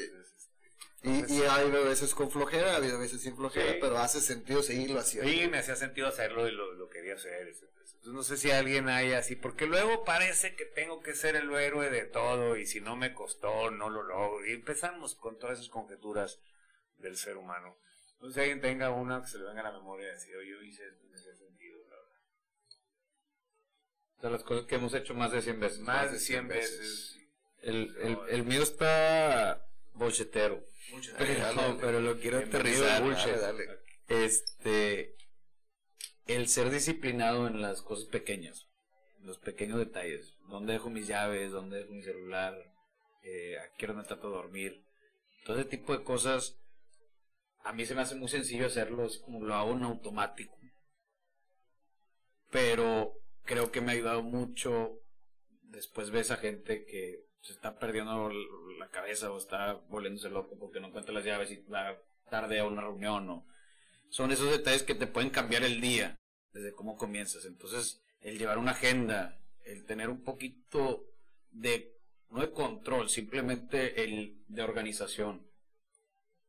Y, y ha habido veces con flojera, ha habido veces sin flojera, Sí. pero hace sentido seguirlo haciendo. Sí, me hacía sentido hacerlo y lo, lo quería hacer. etcétera. Entonces, no sé si alguien hay así, porque luego parece que tengo que ser el héroe de todo y si no me costó, no lo logro. Y empezamos con todas esas conjeturas del ser humano. Entonces, si alguien tenga una que se le venga a la memoria y decir, oye, yo hice esto, me hacía sentido, la verdad. O sea, las cosas que hemos hecho más de 100 veces. Más de 100 veces. El, el, el mío está bochetero. No, pero lo quiero aterrizar. Este, el ser disciplinado en las cosas pequeñas, los pequeños detalles. ¿Dónde dejo mis llaves? ¿Dónde dejo mi celular? Eh, ¿A qué hora trato de dormir? Todo ese tipo de cosas, a mí se me hace muy sencillo hacerlo, es como lo hago en automático. Pero creo que me ha ayudado mucho. Después ves a gente que se está perdiendo la cabeza o está volviéndose loco porque no encuentra las llaves y va tarde a una reunión o son esos detalles que te pueden cambiar el día desde cómo comienzas. Entonces, el llevar una agenda, el tener un poquito de no de control, simplemente el de organización.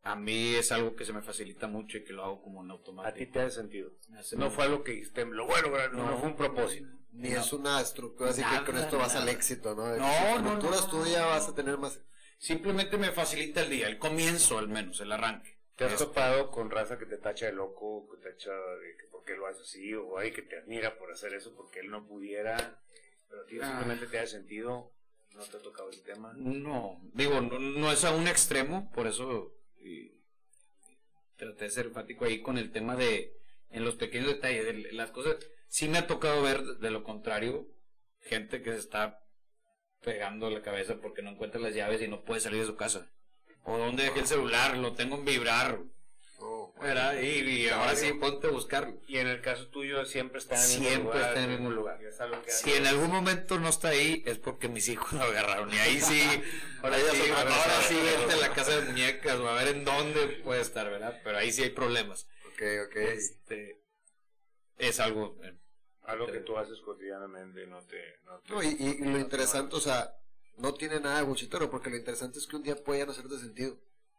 A mí es algo que se me facilita mucho y que lo hago como en A ti automático. te hace sentido. Hace No muy- fue algo que dijiste, lo voy a lograr, no, no fue un propósito. Ni es una estructura, así que Nada, con esto vas nada. al éxito, ¿no? No, si no, no, no, no. vas a tener más... Simplemente me facilita el día, el comienzo al menos, el arranque. ¿Te has topado con raza que te tacha de loco, que te tacha de que por qué lo haces así, o hay que te admira por hacer eso porque él no pudiera, pero Ah. simplemente te hace sentido, no te ha tocado el tema? No, digo, no, no es a un extremo, por eso y, traté de ser enfático ahí con el tema de, en los pequeños detalles, de las cosas, sí me ha tocado ver de lo contrario, gente que se está pegando la cabeza porque no encuentra las llaves y no puede salir de su casa. O dónde dejé el celular, lo tengo en vibrar. Oh, ¿verdad? Y, y ahora sí, ponte a buscarlo. Y en el caso tuyo siempre está en el Siempre mismo lugar. está en el mismo lugar. Y es algo que Si en algún momento no está ahí, es porque mis hijos lo agarraron. Y ahí sí, ahora sí, ahora sí, vete a la casa de muñecas o a ver en dónde puede estar, ¿verdad? Pero ahí sí hay problemas. Ok, ok. Este, es algo. eh, algo que tú haces cotidianamente no te... No, te- No, y, lo te interesante, o sea, no tiene nada de buchitero, porque lo interesante es que un día puede ya no hacerte sentido.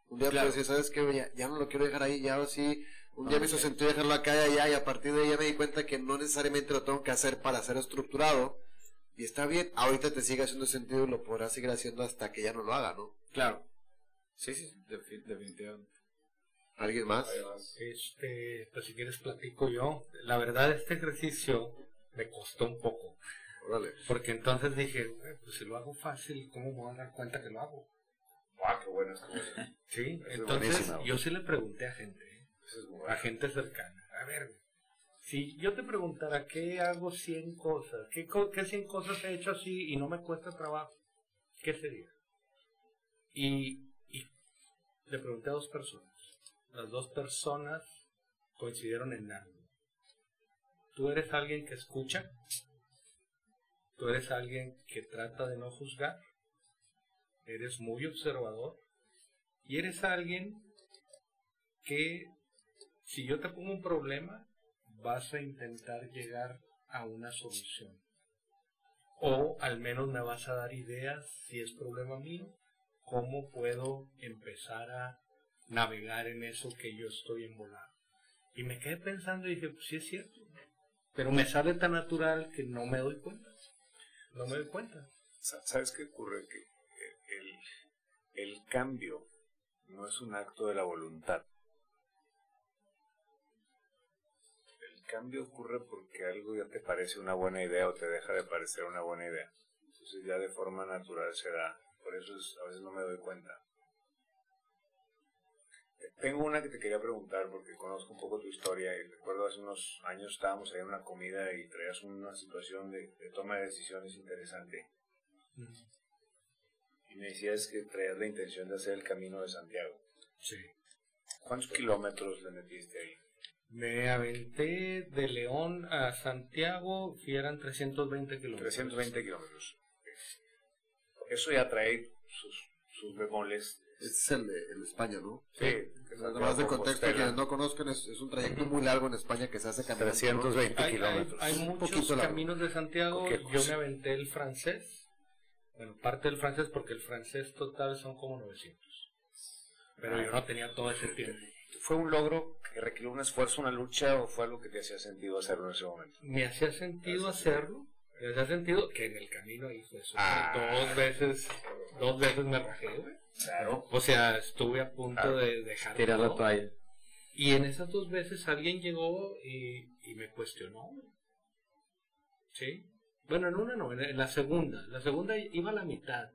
Un día Claro. puedes decir, ¿sabes qué? Ya, ya no lo quiero dejar ahí, ya ahora sí. Un día Ah, me hizo sentido dejarlo acá y allá, y a partir de ahí ya me di cuenta que no necesariamente lo tengo que hacer para ser estructurado. Y está bien, ahorita te sigue haciendo sentido y lo podrás seguir haciendo hasta que ya no lo haga, ¿no? Claro. Sí, sí, sí, defi- definitivamente. ¿Alguien más? Este, pues si quieres platico yo. La verdad, este ejercicio me costó un poco. Órale. Porque entonces dije, "Güey, pues si lo hago fácil, ¿cómo me voy a dar cuenta que lo hago? ¡Guau, qué buena estuvo! Sí, es entonces yo sí le pregunté a gente, ¿eh? Es a gente cercana. A ver, si yo te preguntara qué hago 100 cosas, qué, qué 100 cosas he hecho así y no me cuesta trabajo, ¿qué sería? Y, y le pregunté a dos personas. Las dos personas coincidieron en algo. Tú eres alguien que escucha, tú eres alguien que trata de no juzgar, eres muy observador y eres alguien que si yo te pongo un problema, vas a intentar llegar a una solución. O al menos me vas a dar ideas, si es problema mío, cómo puedo empezar a navegar en eso que yo estoy envolado. Y me quedé pensando y dije, pues sí es cierto. Pero me sale tan natural que no me doy cuenta. No me doy cuenta. Sa- ¿Sabes qué ocurre? Que eh, el, el cambio no es un acto de la voluntad. El cambio ocurre porque algo ya te parece una buena idea o te deja de parecer una buena idea. Entonces ya de forma natural se da. Por eso es- a veces no me doy cuenta. Tengo una que te quería preguntar porque conozco un poco tu historia y recuerdo hace unos años estábamos ahí en una comida y traías una situación de, de toma de decisiones interesante y me decías que traías la intención de hacer el camino de Santiago. Sí. ¿Cuántos kilómetros le metiste ahí? Me aventé de León a Santiago, y eran 320 kilómetros. 320 kilómetros. Eso ya trae sus, sus bemoles. Este es el de el España, ¿no? Sí, Nada más de contexto, quienes no conozcan, es, es un trayecto muy largo en España que se hace caminando. 320 Hay, hay, kilómetros. hay Un muchos largo. caminos de Santiago. Yo me aventé el francés. Bueno, parte del francés porque el francés total son como 900. Pero yo no tenía todo ese tiempo. ¿Fue un logro que requirió un esfuerzo, una lucha o fue algo que te hacía sentido hacerlo en ese momento? Me hacía sentido hacerlo. Me hacía sentido que en el camino hizo eso. Ah. Dos veces, dos veces me rajé, güey. Claro. O sea, estuve a punto de dejar Tirar la toalla. Y en esas dos veces alguien llegó y, y me cuestionó. ¿Sí? Bueno, en una no, en en la segunda. La segunda iba a la mitad.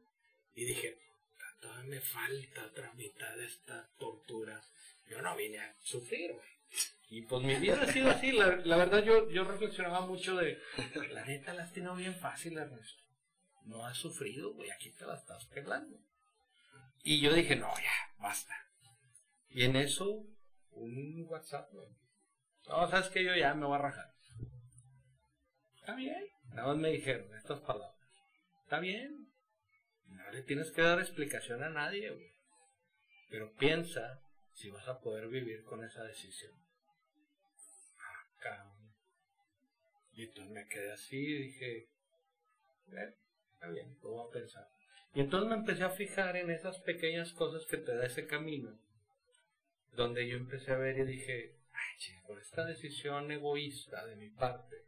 Y dije, "Puta, todavía me falta otra mitad de esta tortura. Yo no vine a sufrir, güey. Y pues mi vida ha sido así. La, verdad, yo, yo reflexionaba mucho de, la neta la has tenido bien fácil, Ernesto. No has sufrido, güey. Aquí te la estás pelando. Y yo dije, no, ya, basta. Y en eso, un WhatsApp, güey. No, sabes que yo ya me voy a rajar. Está bien. Nada más me dijeron estas palabras. Está bien. No le tienes que dar explicación a nadie, güey. Pero piensa si vas a poder vivir con esa decisión. Ah. Y entonces me quedé así y dije, "Eh, está bien, lo voy a pensar. Y entonces me empecé a fijar en esas pequeñas cosas que te da ese camino donde yo empecé a ver y dije, ay, che, por esta decisión egoísta de mi parte,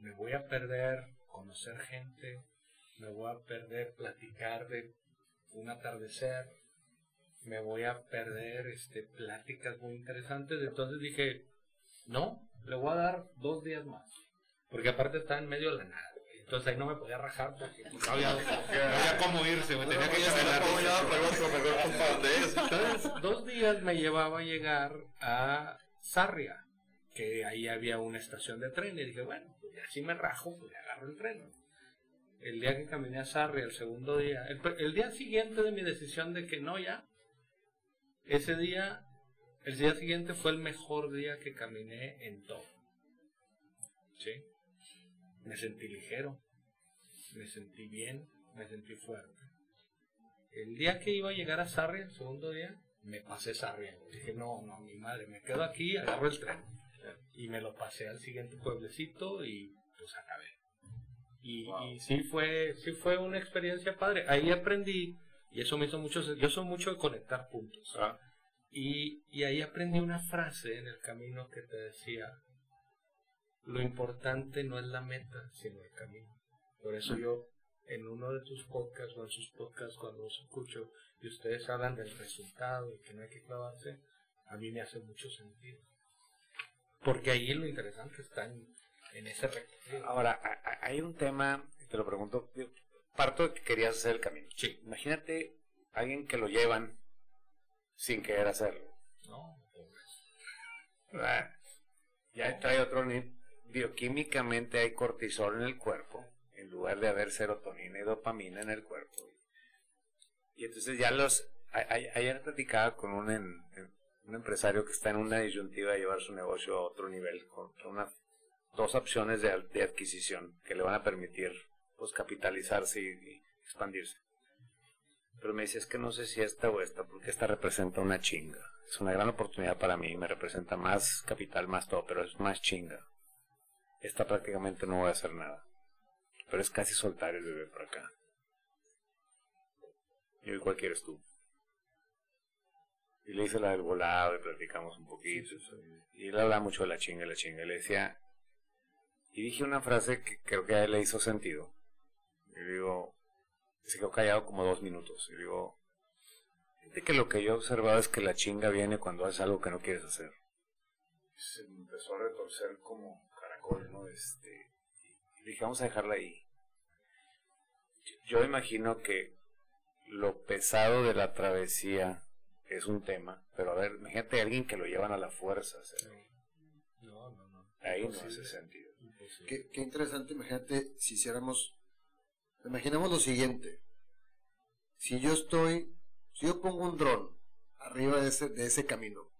me voy a perder conocer gente, me voy a perder platicar de un atardecer, me voy a perder este pláticas muy interesantes. Entonces dije, no, le voy a dar dos días más, porque aparte está en medio de la nada. Entonces ahí no me podía rajar porque pues, no había, no había cómo irse, me tenía que caminar. Entonces, dos días me llevaba a llegar a Sarria, que ahí había una estación de tren, y dije, bueno, pues ya si me rajo, pues agarro el tren. el día que caminé a Sarri, el segundo día, el, el día siguiente de mi decisión de que no ya, ese día, el día siguiente fue el mejor día que caminé en todo. ¿Sí? Me sentí ligero, me sentí bien, me sentí fuerte. El día que iba a llegar a Sarri, el segundo día, me pasé Sarri. Dije, no, no, mi madre, me quedo aquí, agarro el tren. Y me lo pasé al siguiente pueblecito y pues acabé. Y, y sí fue, sí fue una experiencia padre. Ahí aprendí, y eso me hizo mucho, yo soy mucho de conectar puntos. Ah. Y, y ahí aprendí una frase en el camino que te decía, lo importante no es la meta, sino el camino. Por eso yo, en uno de tus podcasts o en sus podcasts, cuando los escucho y ustedes hablan del resultado y que no hay que clavarse, a mí me hace mucho sentido. Porque ahí lo interesante está en, en ese recorrido. Ahora, a- a- hay un tema, te lo pregunto, parto de que querías hacer el camino. Sí. Imagínate alguien que lo llevan sin querer hacerlo. No, pobre. Ah, Ya trae otro ni- Bioquímicamente hay cortisol en el cuerpo, en lugar de haber serotonina y dopamina en el cuerpo. Y entonces ya los... a- Ayer platicaba con un, en- en- un empresario que está en una disyuntiva de llevar su negocio a otro nivel, con una, dos opciones de, de adquisición que le van a permitir pues capitalizarse y, y expandirse. Pero me dice, es que no sé si esta o esta, porque esta representa una chinga. Es una gran oportunidad para mí, me representa más capital, más todo, pero es más chinga. Esta prácticamente no voy a hacer nada. Pero es casi soltar el bebé por acá. ¿Y hoy cuál quieres tú? Y le hice la del volado y platicamos un poquito. Y él hablaba mucho de la chinga, la chinga. Y le decía, y dije una frase que creo que a él le hizo sentido. Y digo, se quedó callado como dos minutos. Y digo, fíjate que lo que yo he observado es que la chinga viene cuando haces algo que no quieres hacer. Se me empezó a retorcer como caracol, ¿no? Este, y dije, vamos a dejarla ahí. Yo imagino que lo pesado de la travesía es un tema, pero a ver, imagínate a alguien que lo llevan a la fuerza. No, no, no. Ahí no Imposible. hace sentido. Qué, qué interesante, imagínate si hiciéramos, imaginemos lo siguiente, si yo estoy, si yo pongo un dron arriba de ese, de ese camino,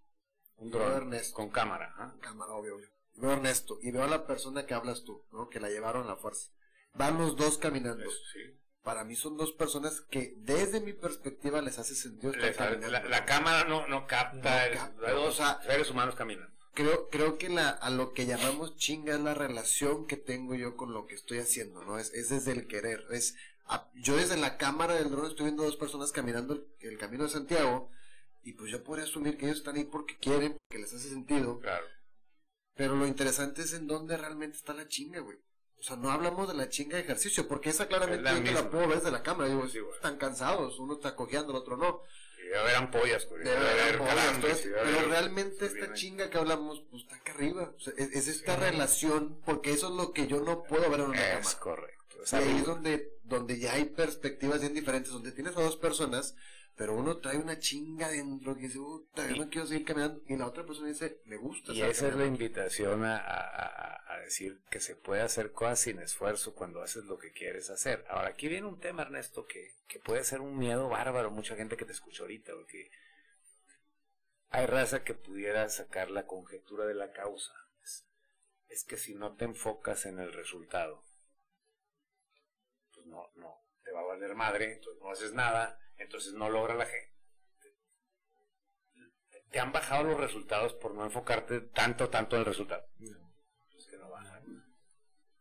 Un dron Ernesto. con cámara. cámara, obvio, obvio, veo a Ernesto y veo a la persona que hablas tú, ¿no? que la llevaron a la fuerza, van los dos caminando, sí. para mí son dos personas que desde mi perspectiva les hace sentido estar Les- caminando. la, la cámara no, no capta, No capta, o sea, seres humanos caminan. Creo, creo que la, a lo que llamamos chinga es la relación que tengo yo con lo que estoy haciendo, ¿no? Es, es desde el querer, es, a- yo desde la cámara del dron estoy viendo dos personas caminando el, el camino de Santiago, y pues yo podría asumir que ellos están ahí porque quieren, porque les hace sentido, Claro. pero lo interesante es en dónde realmente está la chinga, güey. O sea, no hablamos de la chinga de ejercicio, porque esa claramente Es la yo te la puedo ver desde la cámara, digo, Sí, están cansados, uno está cojeando, el otro no. Debe haber ampollas, güey. Debe haber ampollas, calambres, debe pero haber- realmente pues, esta viene- chinga que hablamos, pues está acá arriba. O sea, es, es esta relación, porque eso es lo que yo no puedo ver en una Es cámara. correcto. Y ahí es donde, donde ya hay perspectivas bien diferentes, donde tienes a dos personas, pero uno trae una chinga dentro que dice, puta, yo no quiero seguir caminando, y la otra persona dice, me gusta. Y esa es la caminando". invitación a, a- a- a decir que se puede hacer cosas sin esfuerzo cuando haces lo que quieres hacer. Ahora, aquí viene un tema, Ernesto, que, que puede ser un miedo bárbaro. Mucha gente que te escucha ahorita, porque hay raza que pudiera sacar la conjetura de la causa. Es, es que si no te enfocas en el resultado, pues no, no, te va a valer madre, entonces no haces nada, entonces no logra la gente te han bajado los resultados por no enfocarte tanto, tanto en el resultado. Pues que no bajan.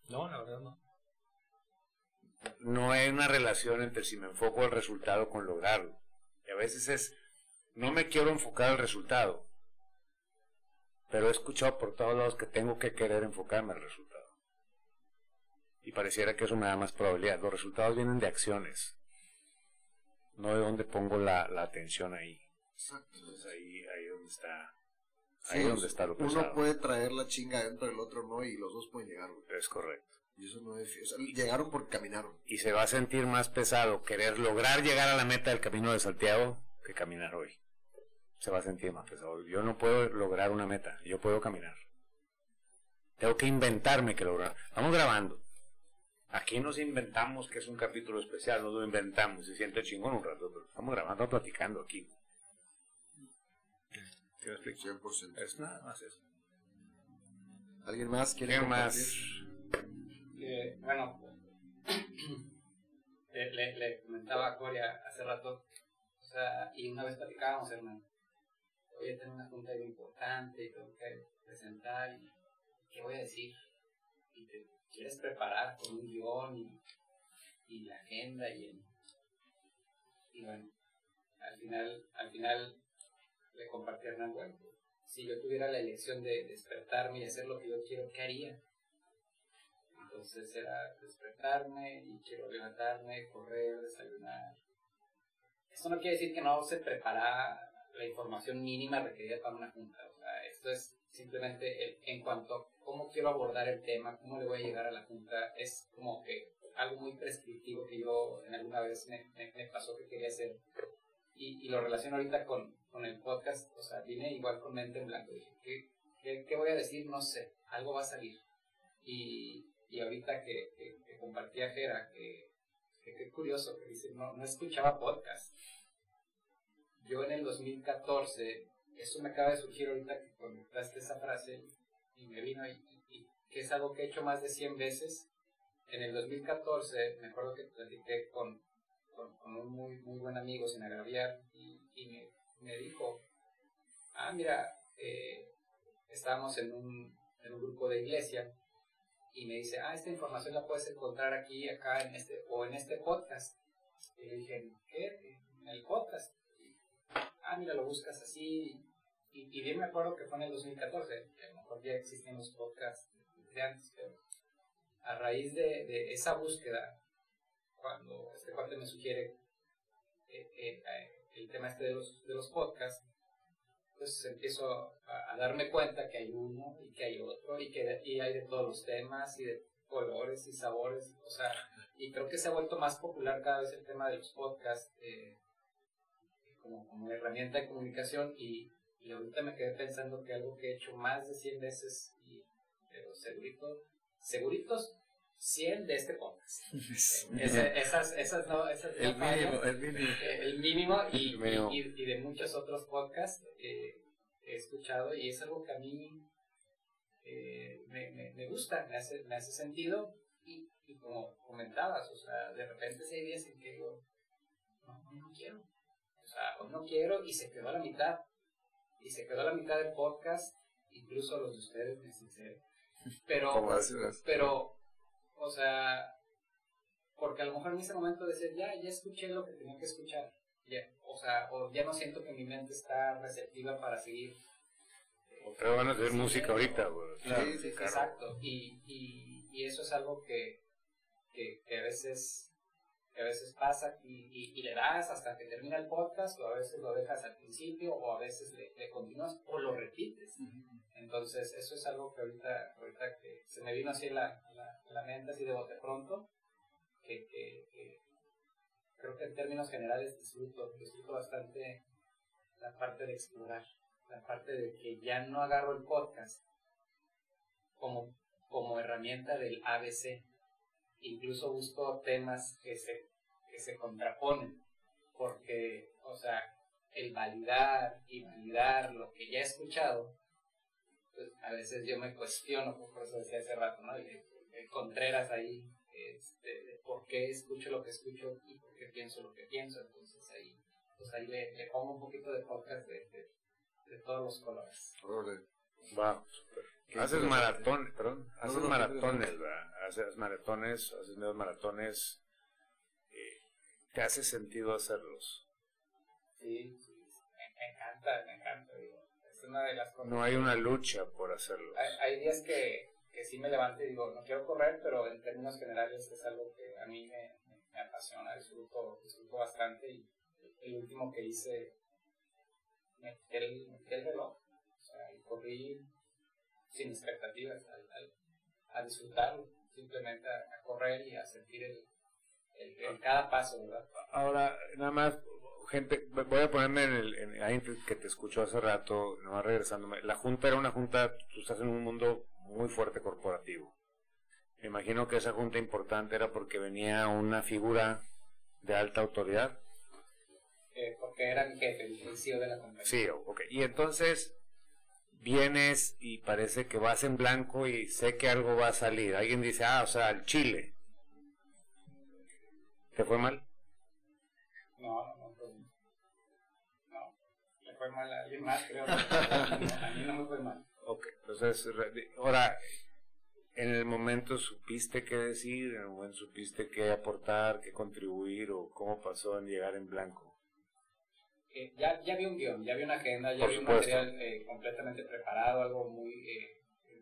No, la verdad no. No hay una relación entre si me enfoco el resultado con lograrlo. Y a veces es, no me quiero enfocar al resultado, pero he escuchado por todos lados que tengo que querer enfocarme al resultado. Y pareciera que eso me da más probabilidad. Los resultados vienen de acciones, no de dónde pongo la, la atención ahí. Exacto. Entonces ahí, ahí donde está, Sí, ahí donde está lo uno pesado. puede traer la chinga dentro del otro no, y los dos pueden llegar, güey. Es correcto. Y eso no es, o sea, llegaron porque caminaron. y se va a sentir más pesado querer lograr llegar a la meta del camino de Santiago que caminar hoy. Se va a sentir más pesado. Yo no puedo lograr una meta, yo puedo caminar. Tengo que inventarme que lograr. Vamos grabando. Aquí nos inventamos que es un capítulo especial, no lo inventamos, se siente chingón un rato, pero estamos grabando, platicando aquí. ¿Qué reflexión por? Es nada más eso. ¿Alguien más quiere ¿Qué más? Eh, bueno, le, le- le comentaba a Coria hace rato, o sea, y una vez platicábamos, hermano, oye, tengo una junta muy importante y tengo que presentar, y ¿qué voy a decir? Y te quieres preparar con un guion y, la agenda y el... Y bueno, al final, al final le compartí a Hernán, si yo tuviera la elección de despertarme y hacer lo que yo quiero, ¿qué haría? Entonces era despertarme y quiero levantarme, correr, desayunar. Esto no quiere decir que no se prepara la información mínima requerida para una junta. O sea, esto es simplemente en cuanto cómo quiero abordar el tema, cómo le voy a llegar a la junta. Es como que algo muy prescriptivo que yo en alguna vez me, me- me pasó que quería hacer. Y, y lo relaciono ahorita con, con el podcast. O sea, vine igual con mente en blanco. Dije, ¿qué, qué, qué voy a decir? No sé. Algo va a salir. Y, y ahorita que, que, que compartí a Jera, que, que qué curioso, que dice, no, no escuchaba podcast. Yo en el 2014, eso me acaba de surgir ahorita que comentaste esa frase y me vino y, que es algo que he hecho más de 100 veces. En el 2014 me acuerdo que platiqué con, con, un muy, muy buen amigo sin agraviar y, me, dijo, ah, mira, eh, estábamos en un, en un grupo de iglesia y me dice, ah, esta información la puedes encontrar aquí, acá, en este, o en este podcast. Y le dije, ¿qué? En el podcast. Ah, mira, lo buscas así. Y, y bien me acuerdo que fue en el 2014, que a lo mejor ya existen los podcasts de antes, pero a raíz de, de esa búsqueda, cuando este cuate me sugiere eh, eh, eh, el tema este de los, de los podcasts, pues empiezo a, a darme cuenta que hay uno y que hay otro y que y hay de todos los temas y de colores y sabores, o sea, y creo que se ha vuelto más popular cada vez el tema de los podcasts eh, como, como herramienta de comunicación y, y ahorita me quedé pensando que algo que he hecho más de 100 veces, y, pero segurito, seguritos 100 de este podcast. Esas, esas no, esas no El fallan. mínimo, el mínimo. Eh, el mínimo y, El mínimo. y- y de muchos otros podcasts eh, he escuchado y es algo que a mí eh, me, me, me gusta, me hace, me hace sentido y, y como comentabas, o sea, de repente hay días en que digo, no, no quiero, o sea, hoy no quiero y se quedó a la mitad y se quedó a la mitad del podcast, incluso los de ustedes, me sincero, pero pero, o sea, porque a lo mejor en ese momento decir, ya, ya escuché lo que tenía que escuchar, ya, o sea, o ya no siento que mi mente está receptiva para seguir. eh, Pero van a hacer música ahorita, güey. Sí, sí, Claro. Exacto, y, y, y eso es algo que, que, que a veces que a veces pasa y, y, y le das hasta que termina el podcast, o a veces lo dejas al principio, o a veces le, le continúas, o lo repites. Entonces, eso es algo que ahorita, ahorita que se me vino así en la, la, la mente, así de bote pronto, que, que, que creo que en términos generales disfruto, disfruto bastante la parte de explorar, la parte de que ya no agarro el podcast como, como herramienta del ABC. Incluso busco temas que se, que se contraponen, porque, o sea, el validar y validar lo que ya he escuchado, pues a veces yo me cuestiono, por eso decía hace rato, ¿no? El, el Contreras ahí, este, por qué escucho lo que escucho y por qué pienso lo que pienso, entonces ahí, pues ahí le, le pongo un poquito de podcast de, de, de todos los colores. Órale. Va, súper. Haces maratón, perdón, haces no, qué maratones, interesante. ¿verdad? Haces maratones, haces medios maratones. eh, ¿Te hace sentido hacerlos? Sí, sí, me, me encanta, me encanta, digo, es una de las cosas. No hay una lucha por hacerlos. Hay, hay días que, que sí me levanto y digo, no quiero correr, pero en términos generales es algo que a mí me, me- me apasiona, disfruto, disfruto bastante y el último que hice, me quité el, me quité el reloj, o sea, y corrí sin expectativas, al- al- a disfrutarlo, simplemente a, a correr y a sentir el, el, el cada paso, ¿verdad? Ahora, nada más, gente, voy a ponerme en el, en, ahí que te escuchó hace rato, nomás regresándome. La junta era una junta, tú estás en un mundo muy fuerte corporativo. Me imagino que esa junta importante era porque venía una figura de alta autoridad. Eh, porque era mi jefe, el CEO de la compañía. Sí, ok. Y entonces vienes y parece que vas en blanco y sé que algo va a salir. Alguien dice, ah, o sea, el Chile. ¿Te fue mal? No, no, no. fue- No, le fue mal a alguien más, creo. A mí no- me fue mal. Ok, entonces, ahora, en el momento supiste qué decir, en el momento supiste qué aportar, qué contribuir o cómo pasó en llegar en blanco. Eh, ya, ya vi un guion, ya vi una agenda, ya Por vi un material eh, completamente preparado, algo muy, eh,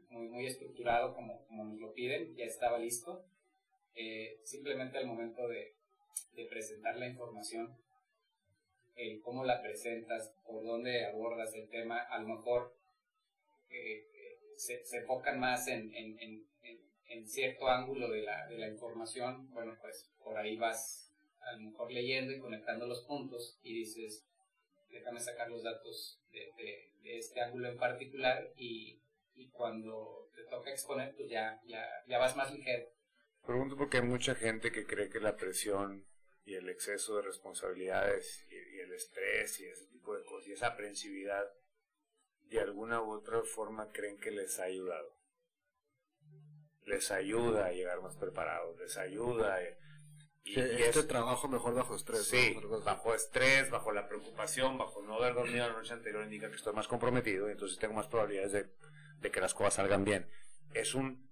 muy, muy estructurado como, como nos lo piden, ya estaba listo. Eh, simplemente al momento de, de presentar la información, el cómo la presentas, por dónde abordas el tema, a lo mejor eh, se, se enfocan más en, en, en, en, en cierto ángulo de la, de la información, bueno, pues por ahí vas a lo mejor leyendo y conectando los puntos y dices, déjame sacar los datos de, de- de este ángulo en particular y, y cuando te toca exponer, pues ya, ya, ya vas más ligero. Pregunto porque hay mucha gente que cree que la presión y el exceso de responsabilidades y, y el estrés y ese tipo de cosas y esa aprensividad de alguna u otra forma creen que les ha ayudado. Les ayuda a llegar más preparados, les ayuda y, este es- trabajo mejor bajo estrés. Sí, bajo estrés, bajo la preocupación, bajo no haber dormido la noche anterior indica que estoy más comprometido y entonces tengo más probabilidades de, de que las cosas salgan bien. Es un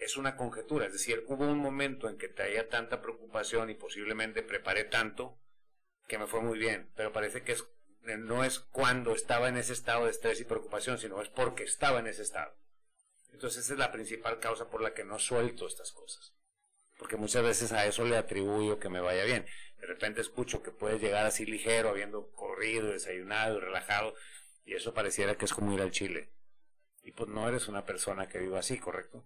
es una conjetura, es decir, hubo un momento en que traía tanta preocupación y posiblemente preparé tanto que me fue muy bien, pero parece que es, no es cuando estaba en ese estado de estrés y preocupación, sino es porque estaba en ese estado. Entonces esa es la principal causa por la que no suelto estas cosas porque muchas veces a eso le atribuyo que me vaya bien. De repente escucho que puedes llegar así ligero, habiendo corrido, desayunado, y relajado, y eso pareciera que es como ir al Chile. Y pues no eres una persona que viva así, ¿correcto?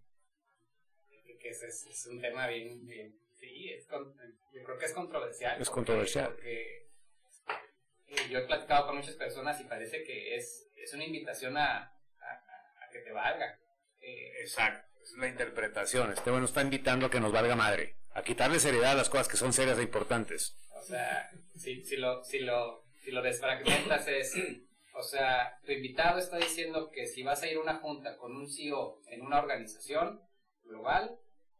Que- ese es, es un tema bien, bien sí, es con- yo creo que es controversial. Es porque- controversial. Porque eh, yo he platicado con muchas personas y parece que es, es una invitación a- a que te valga. Eh, Exacto. Es la interpretación. Este bueno está invitando a que nos valga madre, a quitarle seriedad a las cosas que son serias e importantes. O sea, si, si, lo, si, lo, si lo desfragmentas es, o sea, tu invitado está diciendo que si vas a ir a una junta con un CEO en una organización global,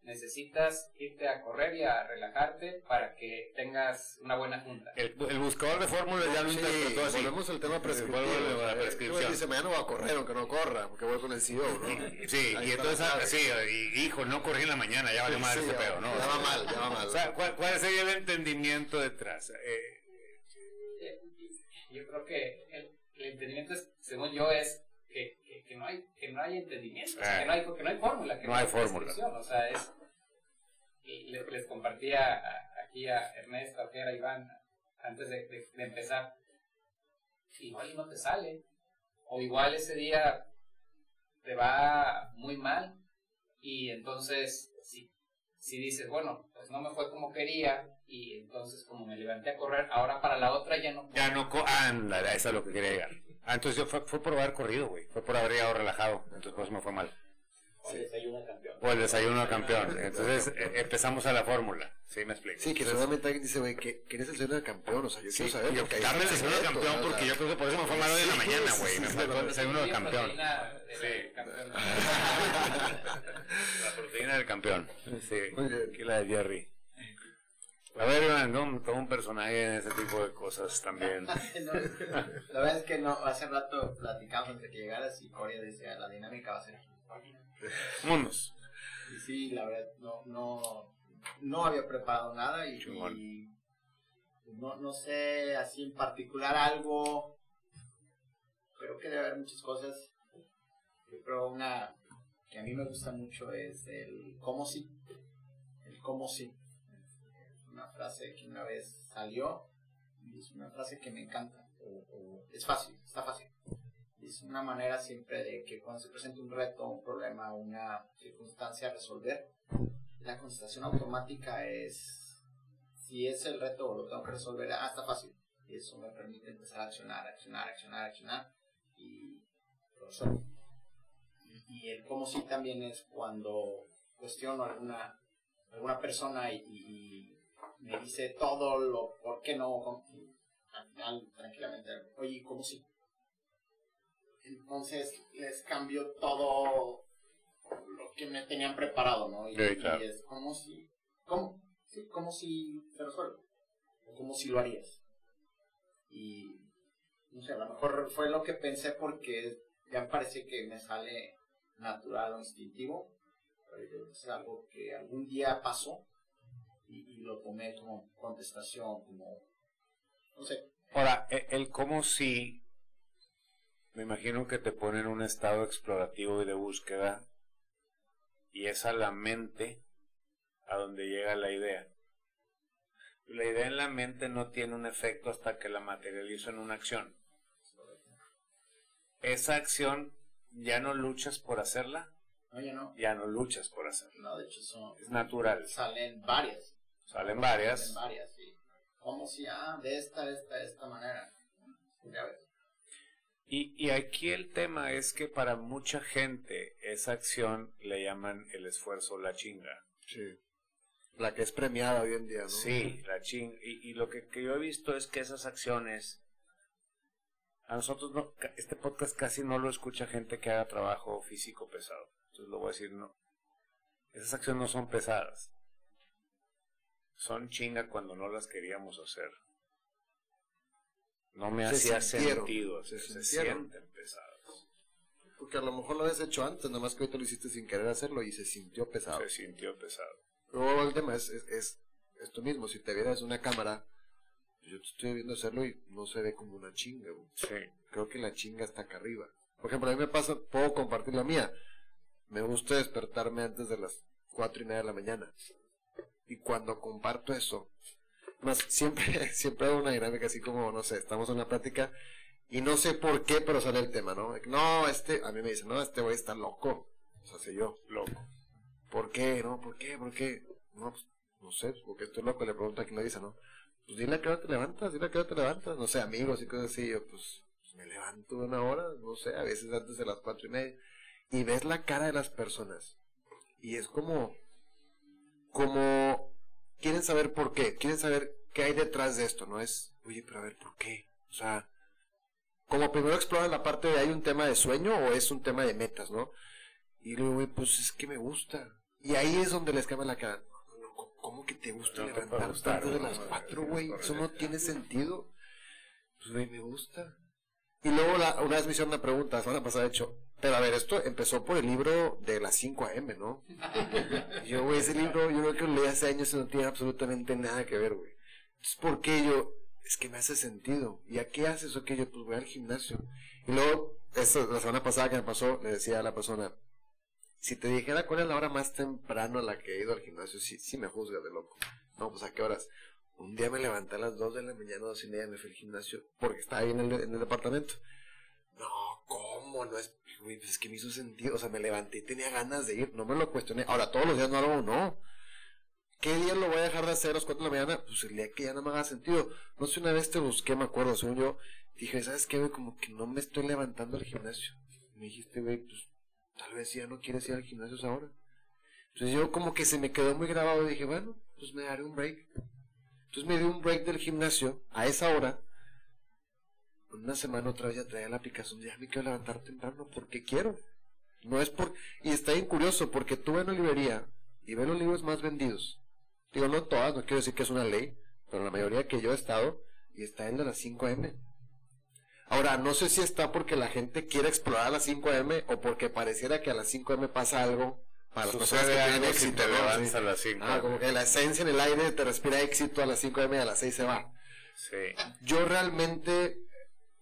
necesitas irte a correr y a relajarte para que tengas una buena junta. El, el buscador de fórmulas ya lo Sí, interpretó así. volvemos al tema prescriptivo. Vuelvo a la Eh, prescripción. uno dice, mañana voy a correr, aunque no corra, porque voy con el CEO, ¿no? Sí, Ahí y entonces, clave. sí, y, hijo, no corrí en la mañana, ya valió madre Sí, ese pedo, ¿no? ya va mal, ya va mal. O sea, ¿cuál, cuál sería el entendimiento detrás? Eh, Yo creo que el, el entendimiento, es, según yo, es que, que, que no hay que no hay entendimiento, o sea, Ah. que no hay, que no hay fórmula, que No hay fórmula. prescripción, O sea, es... les, les compartía aquí a Ernesto, a Fer, a Iván, antes de, de- de empezar, igual no te sale, o igual ese día te va muy mal, y entonces, si, si dices, bueno, pues no me fue como quería, y entonces como me levanté a correr, ahora para la otra ya no ya no, ándale, eso es lo que quería llegar. Ah, entonces yo fue, fue por haber corrido, güey, fue por haber llegado relajado, entonces por eso me fue mal. O desayuno campeón. O el desayuno de campeón, entonces eh, empezamos a la fórmula, ¿sí me explico? Sí, que seguramente alguien dice, güey, que eres el señor del campeón, o sea, yo Sí, quiero saber. dame el desayuno campeón ¿no? porque yo creo que por eso me fue mal hoy en la mañana, güey, me faltó el desayuno de Sí, campeón. la Sí. campeón. La proteína del campeón. Sí, Muy bien. aquí la de Jerry. A ver, Iván, ¿no? todo un personaje en ese tipo de cosas también. No, la verdad es que no, hace rato platicamos antes de que llegaras y Corea decía la dinámica va a ser aquí. Mundos. Y sí, la verdad, no, no, no había preparado nada y, y no, no sé así en particular algo. Creo que debe haber muchas cosas. Yo creo una que a mí me gusta mucho es el cómo sí. El cómo sí. Una frase que una vez salió y es una frase que me encanta. O- o- es fácil, está fácil. Es una manera siempre de que cuando se presenta un reto, un problema, una circunstancia a resolver, la contestación automática es si es el reto o lo tengo que resolver, ah, está fácil. Y eso me permite empezar a accionar, accionar, accionar, accionar y lo resuelvo. Y, el cómo sí también es cuando cuestión o alguna, alguna persona y, y me dice todo lo, ¿por qué no? Al final, tranquilamente, oye, ¿cómo si? Entonces les cambio todo lo que me tenían preparado, ¿no? Y, Sí, claro. y es como si, ¿cómo? Sí, como si se resuelve. O como si lo harías. Y, no sé, a lo mejor fue lo que pensé porque ya me parece que me sale natural o instintivo. Pero yo creo que es algo que algún día pasó y, y lo tomé como contestación, como, no sé, Ahora, e- el cómo si, me imagino que te pone en un estado explorativo y de búsqueda, y es a la mente a donde llega la idea. La idea en la mente no tiene un efecto hasta que la materializo en una acción. Esa acción ya no luchas por hacerla, no, ya no luchas por hacerla. no, de hecho son, Es natural. salen varias. Salen varias. Salen varias, sí. Como si, ah, de esta, de esta, de esta manera. Ya ves. Y, y aquí el tema es que para mucha gente esa acción le llaman el esfuerzo la chinga. Sí. La que es premiada hoy en día, ¿no? Sí, la chinga. Y, y lo que, que yo he visto es que esas acciones, a nosotros no, este podcast casi no lo escucha gente que haga trabajo físico pesado. Entonces lo voy a decir, no. Esas acciones no son pesadas. Son chinga cuando no las queríamos hacer. No me Se hacía sentido. se sienten pesadas. Porque a lo mejor lo habías hecho antes, nada más que ahorita lo hiciste sin querer hacerlo y se sintió pesado. Se sintió pesado. Luego el tema es, es, es esto mismo, si te vieras una cámara, yo te estoy viendo hacerlo y no se ve como una chinga. Sí. Creo que la chinga está acá arriba. Por ejemplo, a mí me pasa, puedo compartir la mía. Me gusta despertarme antes de las cuatro y media de la mañana. Y cuando comparto eso, más siempre, siempre hago una dinámica así como, no sé, estamos en una plática y no sé por qué, pero sale el tema, ¿no? No, este, a mí me dicen, no, este güey está loco. O sea, sé yo, Loco. ¿Por qué? ¿No? ¿Por qué? ¿Por qué? No, pues, no sé, porque estoy loco, le pregunto a quien me dice, ¿no? Pues dile a qué hora te levantas, dile a qué hora te levantas, no sé, amigos y cosas así, yo pues, pues, me levanto una hora, no sé, a veces antes de las cuatro y media, y ves la cara de las personas, y es como, como, quieren saber por qué, quieren saber qué hay detrás de esto, no es, oye, pero a ver, ¿por qué? O sea, como primero exploran la parte de hay un tema de sueño o es un tema de metas, ¿no? Y luego, pues es que me gusta. Y ahí es donde les cambia la cara. ¿cómo- ¿Cómo que te gusta No levantarte gustar, antes de las cuatro, güey? Eso no tiene sentido. Pues, güey, me gusta. Y luego la, una vez me hicieron una pregunta, la semana pasada, de hecho. Pero a ver, esto empezó por el libro de las 5 AM, ¿no? Yo, güey, ese libro, yo creo que lo leí hace años y no tiene absolutamente nada que ver, güey. Entonces, ¿por qué yo? Es que me hace sentido. ¿Y a qué haces o qué? Yo, pues voy al gimnasio. Y luego, eso, la semana pasada que me pasó, le decía a la persona, si te dijera cuál es la hora más temprano a la que he ido al gimnasio, sí, sí me juzgas de loco. No, pues a qué horas. Un día me levanté a las 2 de la mañana, dos y media, me fui al gimnasio, porque estaba ahí en el, en el departamento. No, ¿cómo? No es, pues es que me hizo sentido, o sea, me levanté tenía ganas de ir, no me lo cuestioné. Ahora, todos los días no hago, no. ¿Qué día lo voy a dejar de hacer a las 4 de la mañana? Pues el día que ya no me haga sentido. No sé, una vez te busqué, me acuerdo, según yo, dije, ¿sabes qué? Como que no me estoy levantando al gimnasio. Me dijiste, güey, pues tal vez ya no quieres ir al gimnasio ahora. Entonces yo como que se me quedó muy grabado y dije, bueno, pues me daré un break. Entonces me di un break del gimnasio a esa hora. Una semana otra vez ya traía la aplicación, ya me quiero levantar temprano porque quiero. No es por... Y está bien curioso porque tú a una librería y ves los libros más vendidos. Digo, no todas, no quiero decir que es una ley, pero la mayoría que yo he estado y está el de las 5M. Ahora, no sé si está porque la gente quiere explorar las 5M o porque pareciera que a las 5M pasa algo para las personas que Sucede tienen algo si éxito. te ¿no? levantas Sí. a las 5. Ah, como que la esencia en el aire te respira éxito a las 5M y a las 6 se va. Sí. Yo realmente,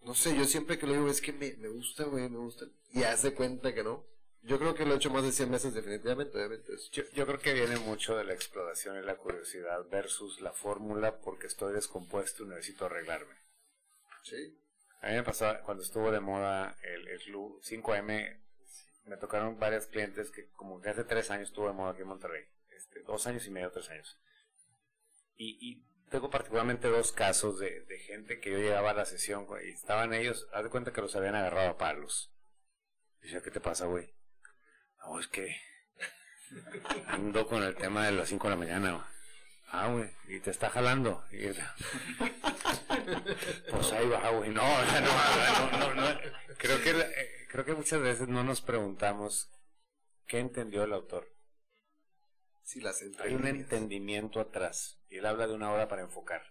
no sé, yo siempre que lo digo es que me, me gusta, güey, me gusta. Y hace cuenta que no. Yo creo que lo he hecho más de 100 meses definitivamente, obviamente. Yo, yo creo que viene mucho de la exploración y la curiosidad versus la fórmula porque estoy descompuesto y necesito arreglarme. Sí. A mí me pasaba cuando estuvo de moda el, el club 5M, me tocaron varios clientes que como que hace tres años estuvo de moda aquí en Monterrey. Este, dos años y medio, tres años. Y, y tengo particularmente dos casos de, de gente que yo llegaba a la sesión y estaban ellos, haz de cuenta que los habían agarrado a palos. Decía, ¿qué te pasa, güey? No, es que Ando con el tema de las 5 de la mañana. güey. Ah, güey, y te está jalando. Y- pues ahí va, güey. No, no, no, no, no. Creo que, eh, creo que muchas veces no nos preguntamos qué entendió el autor. Sí, las Hay un entendimiento atrás. Y él habla de una hora para enfocar.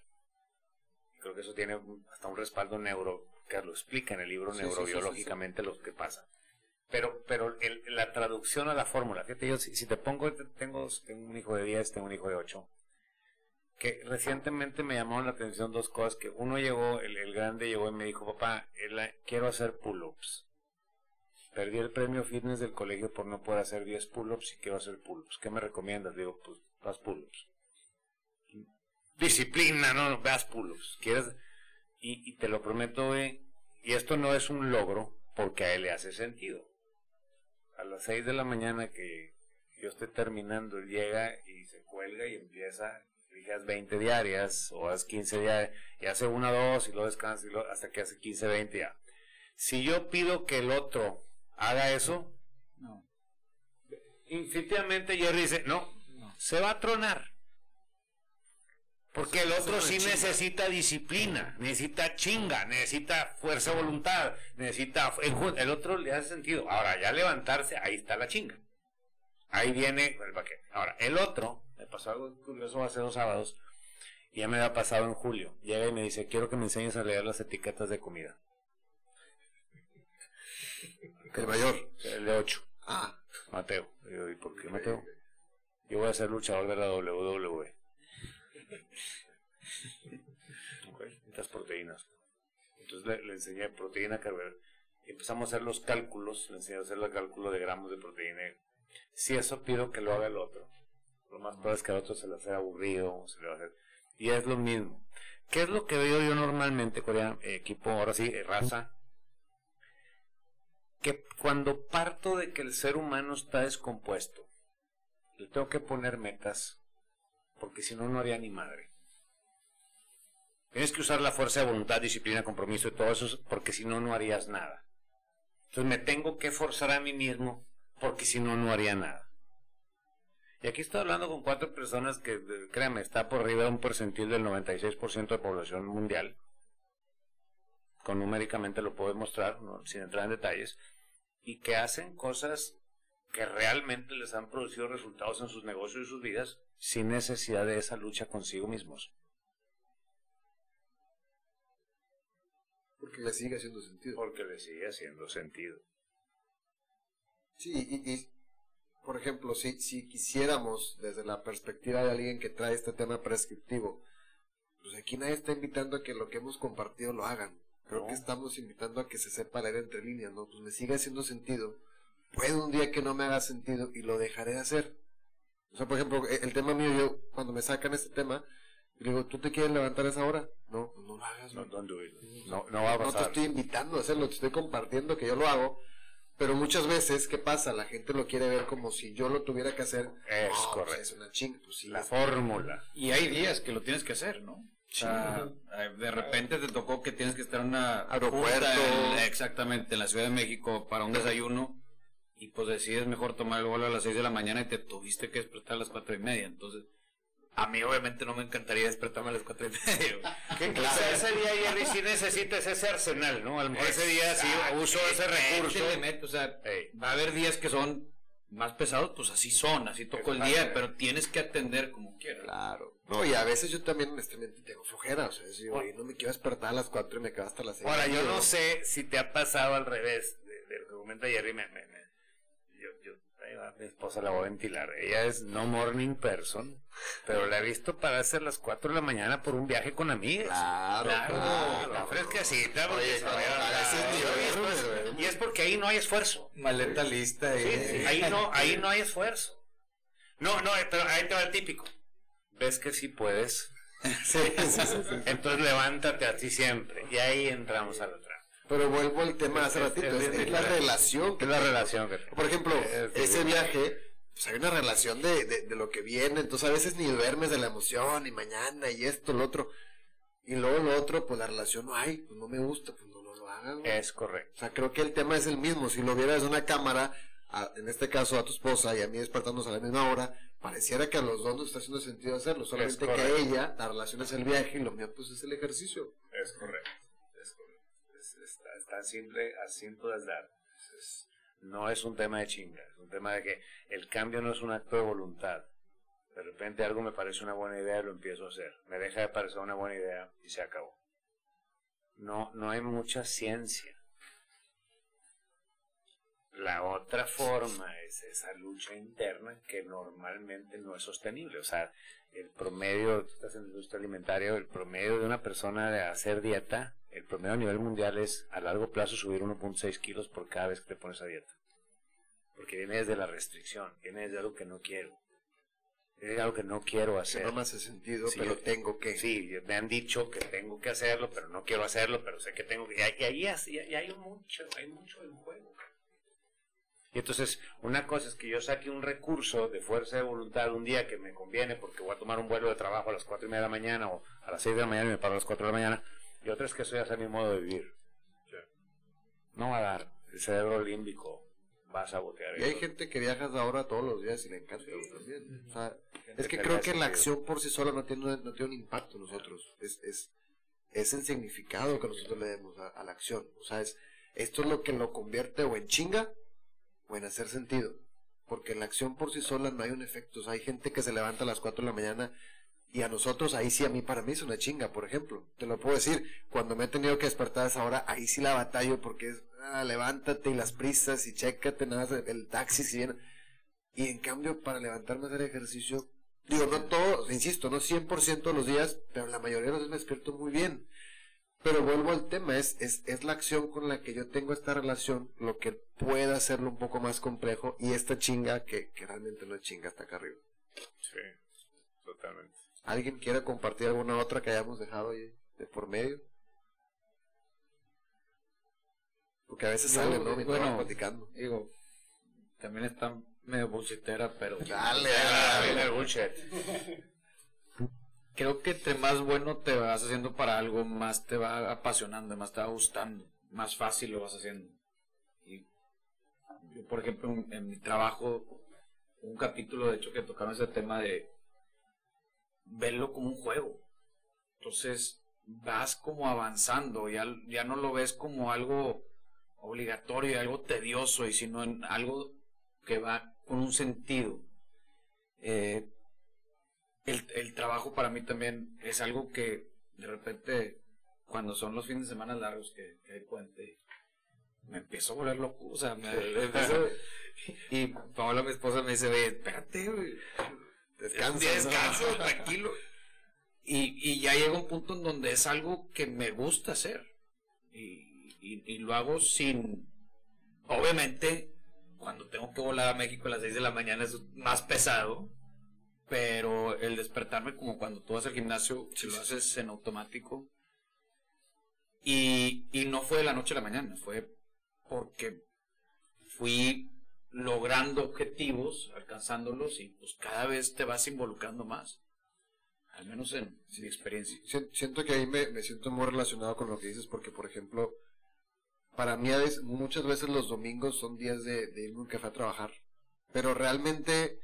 Creo que eso tiene hasta un respaldo neuro, que lo explica en el libro Sí, sí, sí, neurobiológicamente lo que pasa. Pero, pero el- la traducción a la fórmula, fíjate, yo si, si te pongo, tengo, tengo un hijo de 10, tengo un hijo de 8, que recientemente me llamaron la atención dos cosas, que uno llegó, el, el grande llegó y me dijo, papá, quiero hacer pull-ups. Perdí el premio fitness del colegio por no poder hacer 10 pull-ups y quiero hacer pull-ups. ¿Qué me recomiendas? Digo, pues, haz pull-ups. Disciplina, no, no, veas pull-ups. ¿Quieres? Y, y te lo prometo, güey, y esto no es un logro porque a él le hace sentido. A las 6 de la mañana que yo esté terminando, él llega y se cuelga y empieza, dije, haz 20 diarias o haz 15 diarias, y hace una, dos y luego descansa y luego hasta que hace 15, 20 ya. Si yo pido que el otro haga eso, No. instintivamente Jerry dice, no, se va a tronar. Porque el otro sí necesita disciplina, necesita chinga, necesita fuerza de voluntad, necesita... El, otro le hace sentido. Ahora, ya levantarse, ahí está la chinga. Ahí viene el paquete. Ahora, el otro, me pasó algo curioso hace dos sábados, y ya me había pasado en julio. Llega y me dice, quiero que me enseñes a leer las etiquetas de comida. El mayor. El de 8. Ah, Mateo. ¿y por qué Mateo? Yo voy a ser luchador de la WWE. Estas proteínas. Entonces le, le enseñé proteína carbohidrato. Empezamos a hacer los cálculos. Le enseñé a hacer el cálculo de gramos de proteína. Si eso pido que lo haga el otro. Lo más probable es que al otro se le haga aburrido. Se le va a hacer. Y es lo mismo. ¿Qué es lo que veo yo normalmente, Corea? Equipo, ahora sí, eh, raza. Que cuando parto de que el ser humano está descompuesto, le tengo que poner metas, porque si no, no haría ni madre. Tienes que usar la fuerza de voluntad, disciplina, compromiso y todo eso, porque si no, no harías nada. Entonces me tengo que forzar a mí mismo, porque si no, no haría nada. Y aquí estoy hablando con cuatro personas que, créanme, está por arriba de un percentil del 96% de población mundial. Con numéricamente lo puedo demostrar, sin entrar en detalles. Y que hacen cosas que realmente les han producido resultados en sus negocios y sus vidas sin necesidad de esa lucha consigo mismos. porque le sigue haciendo sentido. Porque le sigue haciendo sentido. Sí, y, y, por ejemplo, si, si quisiéramos, desde la perspectiva de alguien que trae este tema prescriptivo, pues aquí nadie está invitando a que lo que hemos compartido lo hagan. Creo No. que estamos invitando a que se sepa leer entre líneas, ¿no? Pues me sigue haciendo sentido. Puede un día que no me haga sentido y lo dejaré de hacer. O sea, por ejemplo, e- el tema mío, yo, cuando me sacan este tema, le digo, ¿tú te quieres levantar a esa hora? No, pues no lo hagas, No, don't do it. no, no va a No te pasar. estoy invitando a hacerlo, te estoy compartiendo que yo lo hago. Pero muchas veces, ¿qué pasa? La gente lo quiere ver como si yo lo tuviera que hacer. Es pues correcto. es una chinga, pues sí. La es- fórmula. Y hay días que lo tienes que hacer, ¿no? O sea, eh, de repente te tocó que tienes que estar en una Aeropuerto. en- exactamente, en la Ciudad de México para un desayuno y pues decides mejor tomar el vuelo a las 6 de la mañana y te tuviste que despertar a las cuatro y media. Entonces, a mí obviamente no me encantaría despertarme a las cuatro y media. güey. O sea, ese día, Jerry, sí necesitas ese arsenal, ¿no? A lo mejor ese día sí uso ese recurso. O sea, va a haber días que son más pesados, pues así son, así tocó el día, pero tienes que atender como quieras. Claro. No, y a veces yo también, honestamente, tengo flojera. O sea, si oye, no me quiero despertar a las 4 y me quedo hasta las 6. Ahora, yo no sé si te ha pasado al revés de, de lo que comenta Jerry. Me, me, me- yo, yo, ahí va, mi esposa la voy a ventilar. Ella es no morning person, pero la he visto pararse a las 4 de la mañana por un viaje con amigas. Claro, Claro, claro. porque Oye, no, güey. Y es porque ahí no hay esfuerzo. Maleta lista Sí, sí, ahí no, ahí no hay esfuerzo. No, no, pero ahí te va el típico. Ves que sí puedes. Sí, sí, sí, sí. Entonces levántate a ti siempre. Y ahí entramos a la. Pero vuelvo al tema de hace ratito. es Es, la relación. Es la relación Por ejemplo, Es- ese viaje, pues hay una relación de, de, de lo que viene, entonces a veces ni duermes de la emoción, y mañana, y esto, lo otro. Y luego lo otro, pues la relación no hay, pues no me gusta, pues no, no lo hagan. es correcto. O sea, creo que el tema es el mismo. Si lo viera desde una cámara, a- en este caso a tu esposa y a mí despertarnos a la misma hora, pareciera que a los dos nos está haciendo sentido hacerlo, solamente que a ella la relación es el viaje y lo mío pues es el ejercicio. Es correcto. Es- está, está simple, as simple as that. Es- no es un tema de chinga, es un tema de que el cambio no es un acto de voluntad. De repente algo me parece una buena idea y lo empiezo a hacer. Me deja de parecer una buena idea y se acabó. No, no hay mucha ciencia. La otra forma es esa lucha interna que normalmente no es sostenible. O sea, el promedio, estás en la industria alimentaria, el promedio de una persona de hacer dieta, el promedio a nivel mundial es a largo plazo subir 1.6 kilos por cada vez que te pones a dieta. Porque viene desde la restricción, viene desde algo que no quiero. De algo que no quiero Que hacer. no me hace sentido, Sí, pero tengo que. Sí, me han dicho que tengo que hacerlo, pero no quiero hacerlo, pero sé que tengo que... Y ahí- y ahí es- hay mucho, hay mucho en juego. Y entonces, una cosa es que yo saque un recurso de fuerza de voluntad un día que me conviene porque voy a tomar un vuelo de trabajo a las cuatro y media de la mañana o a las seis de la mañana y me paro a las cuatro de la mañana. Y otra es que eso ya sea mi modo de vivir. No va a dar. El cerebro límbico va a sabotear Y hay eso. gente que viaja ahora todos los días y le encanta también. O sea, Gente es que creo que la acción por sí sola no tiene, no tiene un impacto en nosotros. Es, es, es el significado que nosotros le demos a, a la acción. O sea, es, esto es lo que lo convierte o en chinga o en hacer sentido. Porque en la acción por sí sola no hay un efecto. O sea, hay gente que se levanta a las 4 de la mañana y a nosotros, ahí sí, a mí para mí es una chinga, por ejemplo. Te lo puedo decir, cuando me he tenido que despertar a esa hora, ahí sí la batallo porque es, ah, levántate y las prisas y chécate nada más el, taxi si viene. Y en cambio, para levantarme a hacer ejercicio, digo, no todo, insisto, no 100% de los días, pero la mayoría de los días me despierto muy bien. Pero vuelvo al tema, es, es, es la acción con la que yo tengo esta relación lo que puede hacerlo un poco más complejo y esta chinga que, que realmente no es chinga hasta acá arriba. Sí, totalmente. ¿Alguien quiere compartir alguna otra que hayamos dejado ahí de por medio? Porque a veces Yo, sale, ¿no? Bueno, platicando. Digo, también está medio bullshitera, pero Dale, dale. viene el bullshit. creo que entre más bueno te vas haciendo para algo, más te va apasionando, más te va gustando, más fácil lo vas haciendo. Y yo, por ejemplo, en, en mi trabajo, un capítulo de hecho que tocaba ese tema de verlo como un juego. Entonces, vas como avanzando, ya, ya no lo ves como algo obligatorio, algo tedioso, y sino en algo que va con un sentido. Eh, el, el trabajo para mí también es algo que de repente, cuando son los fines de semana largos que, que hay me empiezo a volver loco. O sea, me, y Paola, mi esposa, me dice, "Ve, espérate. Descansa. Descanso, tranquilo. Y, y ya llega un punto en donde es algo que me gusta hacer. Y, y, y lo hago sin. Obviamente, cuando tengo que volar a México a las 6 de la mañana es más pesado. Pero el despertarme, como cuando tú vas al gimnasio, si lo haces en automático. Y, y no fue de la noche a la mañana, fue porque fui logrando objetivos, alcanzándolos y pues cada vez te vas involucrando más. Al menos en mi experiencia. Si- Siento que ahí me, me siento muy relacionado con lo que dices porque, por ejemplo, para mí a veces- muchas veces los domingos son días de, de irme a un café a trabajar. Pero realmente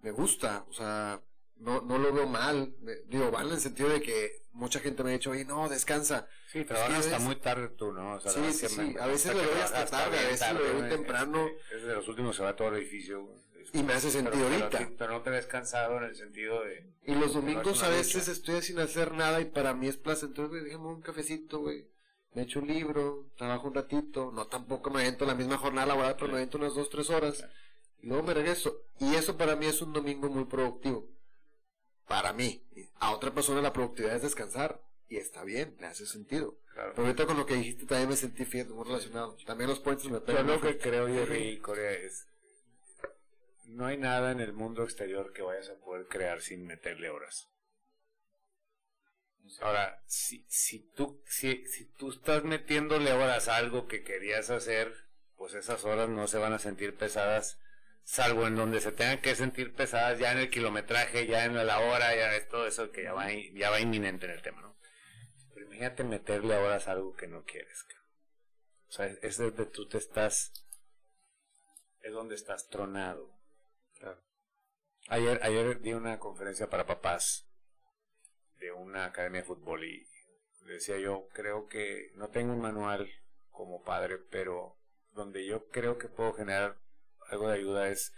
me gusta, o sea, no, no lo veo mal. Me- digo, mal en el sentido de que mucha gente me ha dicho, oye, no, descansa. Sí, trabajas a hasta muy tarde tú, ¿no? O sea, Sí, sí, que sí, me- a veces que doy trabajas hasta tarde, a veces doy ¿eh? temprano. Es de los últimos se va todo el edificio. Y me hace Pero- sentido pero, ahorita. sí, pero no te ves cansado en el sentido de... Y los No, domingos es a veces lucha. estoy sin hacer nada y para mí es placentero, güey, déjame un cafecito, güey. Me echo un libro, trabajo un ratito, no tampoco me avento la misma jornada laboral, pero me avento unas dos, tres horas. Y luego me regreso. Y eso para mí es un domingo muy productivo. Para mí. A otra persona la productividad es descansar. Y está bien, le hace sentido. Claro. Pero ahorita con lo que dijiste también me sentí fíjate, muy relacionado. También los puentes me Yo pegan. lo muy que creo, Jerry, Corea, es... No hay nada en el mundo exterior que vayas a poder crear sin meterle horas. Ahora, si, si, tú, si, si tú estás metiéndole horas a algo que querías hacer, pues esas horas no se van a sentir pesadas, salvo en donde se tengan que sentir pesadas ya en el kilometraje, ya en la hora, ya es todo eso que ya va, ya va inminente en el tema, ¿no? Pero imagínate meterle horas a algo que no quieres, cabrón. O sea, es donde tú te estás es donde estás tronado. Ayer, ayer di una conferencia para papás de una academia de fútbol y decía yo, creo que no tengo un manual como padre, pero donde yo creo que puedo generar algo de ayuda es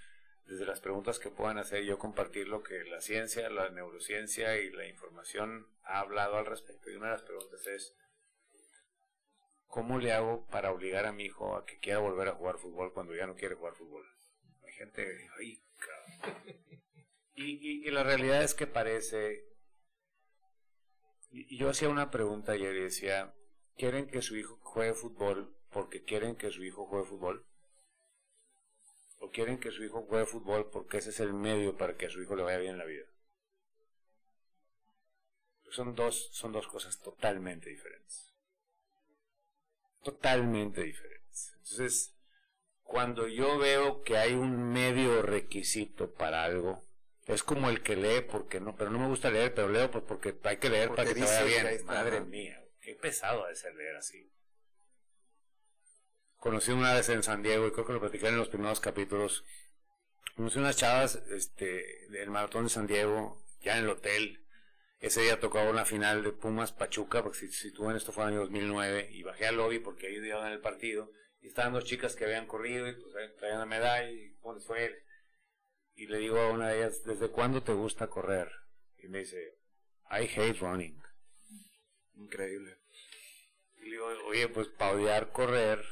desde las preguntas que puedan hacer yo compartir lo que la ciencia, la neurociencia y la información ha hablado al respecto. Y una de las preguntas es, ¿cómo le hago para obligar a mi hijo a que quiera volver a jugar fútbol cuando ya no quiere jugar fútbol? Hay gente, ay, y, y, la realidad es que parece, y yo hacía una pregunta ayer y decía, ¿quieren que su hijo juegue fútbol porque quieren que su hijo juegue fútbol? ¿O quieren que su hijo juegue fútbol porque ese es el medio para que a su hijo le vaya bien en la vida? Son dos, son dos cosas totalmente diferentes. Totalmente diferentes. Entonces, cuando yo veo que hay un medio requisito para algo, es como el que lee porque no, pero no me gusta leer, pero leo pues porque hay que leer para que te vaya bien. Madre mía, qué pesado de ser leer así. Conocí una vez en San Diego y creo que lo platicé en los primeros capítulos. Conocí unas chavas este, del maratón de San Diego, ya en el hotel. Ese día tocaba una final de Pumas Pachuca, porque si, si tú en esto fue en el año 2009, y bajé al lobby porque ahí en el partido. Y estaban dos chicas que habían corrido y pues traían la medalla y ¿cómo les fue? Y le digo a una de ellas, ¿desde cuándo te gusta correr? Y me dice, I hate running. Increíble. Y le digo, oye, pues para odiar correr,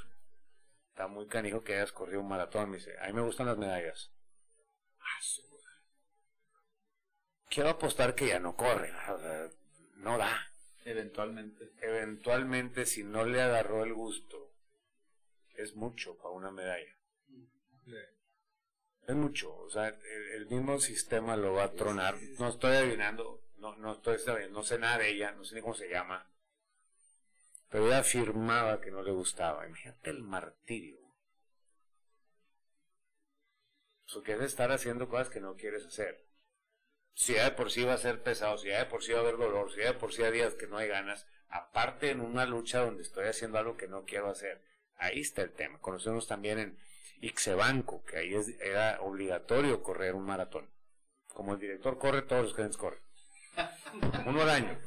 está muy canijo que hayas corrido un maratón. Me dice, a mí me gustan las medallas. Quiero apostar que ya no corre, no da. Eventualmente. Eventualmente, si no le agarró el gusto, es mucho para una medalla. Es mucho, o sea, el, mismo sistema lo va a tronar. No estoy adivinando, no, no estoy no sé nada de ella, no sé ni cómo se llama. Pero ella afirmaba que no le gustaba. Imagínate el martirio. Eso que es estar haciendo cosas que no quieres hacer. Si ya de por sí va a ser pesado, si ya de por sí va a haber dolor, si ya de por sí hay días que no hay ganas, aparte en una lucha donde estoy haciendo algo que no quiero hacer. Ahí está el tema. Conocemos también en Ixebanco, que ahí es, era obligatorio correr un maratón. Como el director corre, todos los clientes corren. Uno al año.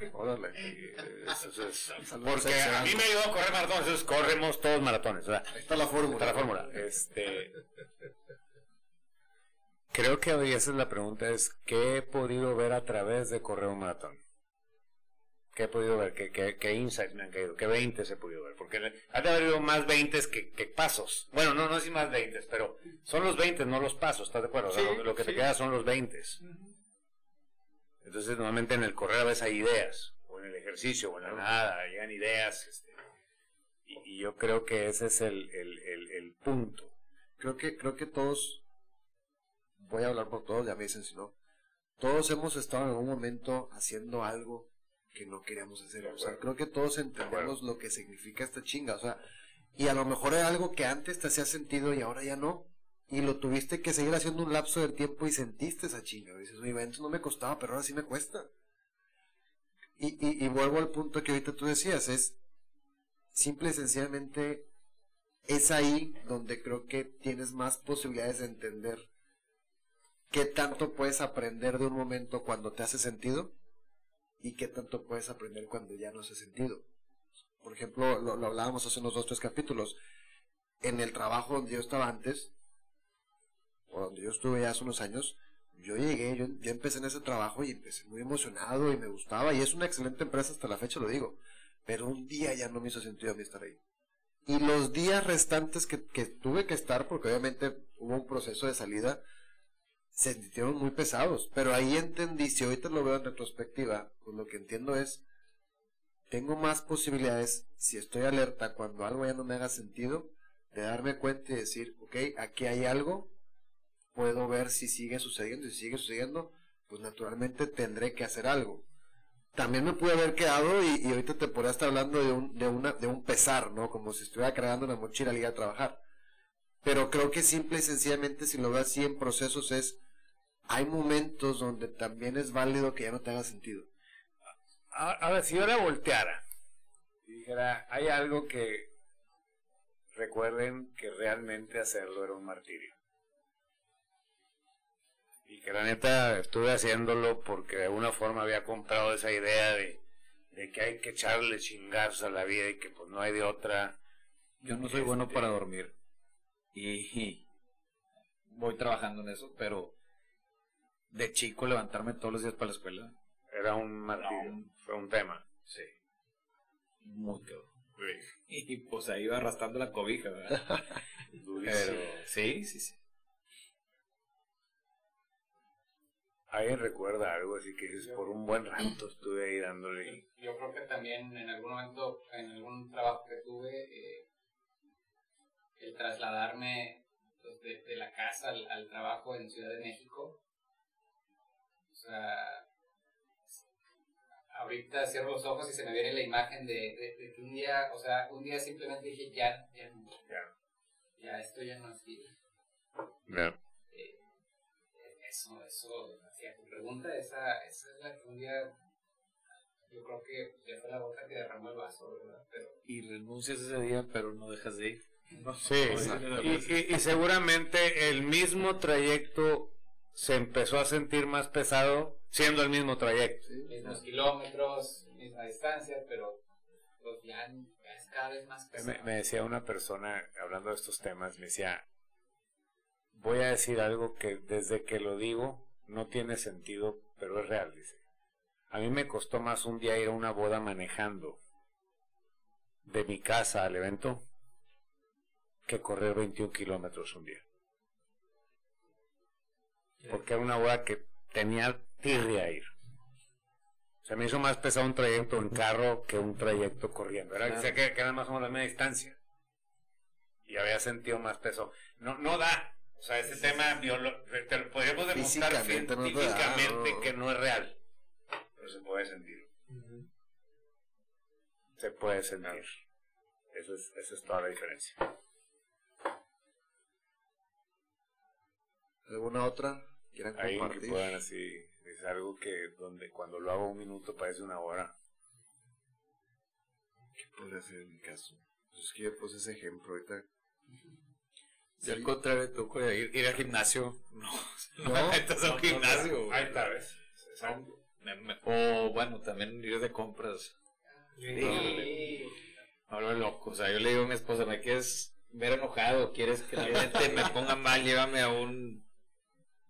Porque a mí me ayudó a correr maratones, entonces corremos todos maratones. Ahí está la fórmula. Está la fórmula. Este, creo que hoy esa es la pregunta, es ¿qué he podido ver a través de correr un maratón? ¿Qué he podido ver? ¿Qué, qué, insights me han caído? ¿Qué 20 he podido ver? Porque ha de haber habido más 20 que, que pasos. Bueno, no, no es más 20, pero son los 20, no los pasos, ¿estás de acuerdo? lo, que te queda son los 20. Entonces, normalmente en el correr a veces hay ideas, o en el ejercicio, o en la nada, llegan ideas. Este, y, yo creo que ese es el, el, el, el, punto. Creo que, creo que todos, voy a hablar por todos, ya me dicen si no, todos hemos estado en algún momento haciendo algo que no queríamos hacer. O sea, creo que todos entendemos lo que significa esta chinga. O sea, y a lo mejor era algo que antes te hacía sentido y ahora ya no. Y lo tuviste que seguir haciendo un lapso del tiempo y sentiste esa chinga. dices, oye, antes no me costaba, pero ahora sí me cuesta. Y, y, vuelvo al punto que ahorita tú decías, es simple y sencillamente es ahí donde creo que tienes más posibilidades de entender qué tanto puedes aprender de un momento cuando te hace sentido y qué tanto puedes aprender cuando ya no hace sentido. Por ejemplo, lo, hablábamos hace unos dos, tres capítulos. En el trabajo donde yo estaba antes, o donde yo estuve ya hace unos años, yo llegué, yo, yo empecé en ese trabajo y empecé muy emocionado y me gustaba, y es una excelente empresa hasta la fecha, lo digo. Pero un día ya no me hizo sentido a mí estar ahí. Y los días restantes que, que tuve que estar, porque obviamente hubo un proceso de salida, se sintieron muy pesados, pero ahí entendí, si ahorita lo veo en retrospectiva, pues lo que entiendo es, tengo más posibilidades, si estoy alerta cuando algo ya no me haga sentido, de darme cuenta y decir, ok, aquí hay algo, puedo ver si sigue sucediendo, y si sigue sucediendo, pues naturalmente tendré que hacer algo. También me pude haber quedado y, ahorita te podría estar hablando de un, de, una, de un pesar, ¿no? Como si estuviera cargando una mochila al ir a trabajar. Pero creo que simple y sencillamente si lo veo así en procesos es hay momentos donde también es válido que ya no te haga sentido. Ahora, si yo la volteara y dijera, hay algo que recuerden que realmente hacerlo era un martirio. Y que la neta estuve haciéndolo porque de alguna forma había comprado esa idea de, de que hay que echarle chingarse a la vida y que pues no hay de otra. Yo no soy bueno Este, para dormir. Y, voy trabajando en eso, pero de chico levantarme todos los días para la escuela, Era un martirio, No. fue un tema. sí. Muy cabrón. Y pues ahí iba arrastrando la cobija, ¿verdad? Pero sí, sí, sí. ¿Alguien recuerda algo así que por un buen rato estuve ahí dándole? Yo creo que también en algún momento, en algún trabajo que tuve, eh, el trasladarme pues, de, de la casa al, al trabajo en Ciudad de México, o sea, ahorita cierro los ojos y se me viene la imagen de, de- de que un día, o sea, un día simplemente dije, ya, ya, Ya. ya esto ya no es vida. Ya. Eh, eso, eso, hacia tu pregunta, esa, esa es la que un día, yo creo que ya fue la gota que derramó el vaso, ¿verdad? Pero Y renuncias ese día, pero no dejas de ir. Sí, y, y- y seguramente el mismo trayecto se empezó a sentir más pesado siendo el mismo trayecto. mismos kilómetros, misma distancia, pero pues ya, ya es cada vez más pesado. Me, me decía una persona, hablando de estos temas, me decía, voy a decir algo que desde que lo digo no tiene sentido, pero es real, dice. A mí me costó más un día ir a una boda manejando de mi casa al evento que correr 21 kilómetros un día. Porque era una boda que tenía tirria ir. Se me hizo más pesado un trayecto en carro que un trayecto corriendo. Era, Claro. que, que era más o menos la misma distancia. Y había sentido más peso. No, no da. O sea, ese tema te lo podríamos demostrar no da, científicamente no. que no es real. Pero se puede sentir. Se puede sentir. Eso es, esa es toda la diferencia. ¿Alguna otra? ¿Quieran Ahí que compartir? puedan así, es algo que donde cuando lo hago un minuto parece una hora. ¿Qué podría ser en mi caso? Pues es que yo puse ese ejemplo ahorita. Yo al contrario, toco ir, ir al gimnasio. No, no, No, me metas a un gimnasio. Ahí está, ¿ves? O bueno, también ir de compras. Sí. Ahora loco. O sea, yo le digo a mi esposa, ¿me quieres ver enojado? ¿Quieres que la gente me ponga mal? Llévame a un...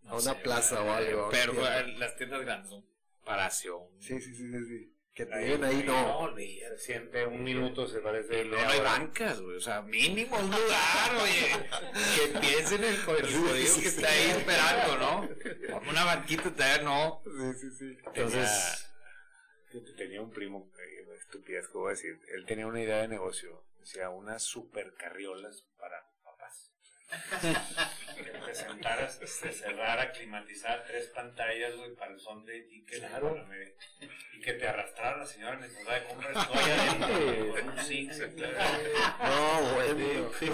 A una plaza o algo, Pero tienda. las tiendas grandes son Palacio. Sí, sí, sí, sí. sí. Que te Ahí, ahí, no. olvídate, Se siente un minuto, se parece. No, no hay bancas, güey. O sea, mínimo un lugar, oye. Que piensen en el jodido que está ahí esperando, ¿no? Como una banquita, tal no. Sí, sí, sí. Entonces, Tenía, tenía un primo, eh, estupidez a decir. Él tenía una idea de negocio. Decía, unas super carriolas para. que te sentaras, se cerrara, climatizar tres pantallas, güey, para el son de ticket. Claro. Y que te arrastrara la señora mientras va de compras. Estoy adentro, con un six. No, bueno. Sí,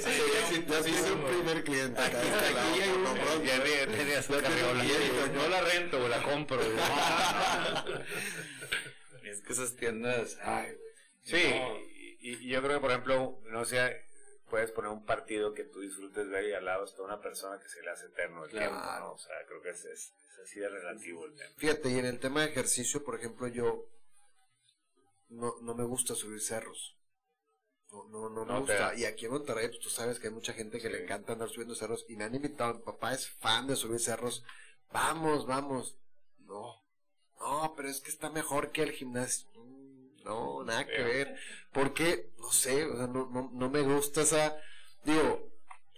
sí, ya sí hice un primer cliente este lado, Aquí hay no, un- ya tenía- su carriola. No la rento, güey, la compro. güey. es que esas tiendas. Ay, güey. Sí, y, y yo creo que, por ejemplo, no sé, puedes poner un partido que tú disfrutes ver y al lado está una persona que se le hace eterno el Claro. tiempo, ¿no? O sea, creo que es, es, es así de relativo el tema. Fíjate, y en el tema de ejercicio, por ejemplo, yo no, no me gusta subir cerros. No, no, no me No gusta. da. Y aquí en Monterrey, pues, tú sabes que hay mucha gente que le encanta andar subiendo cerros. Y me han invitado, mi papá es fan de subir cerros. Vamos, vamos. No, no, pero es que está mejor que el gimnasio. No, nada que ver. Porque, no sé, o sea, no, no, no me gusta esa. Digo,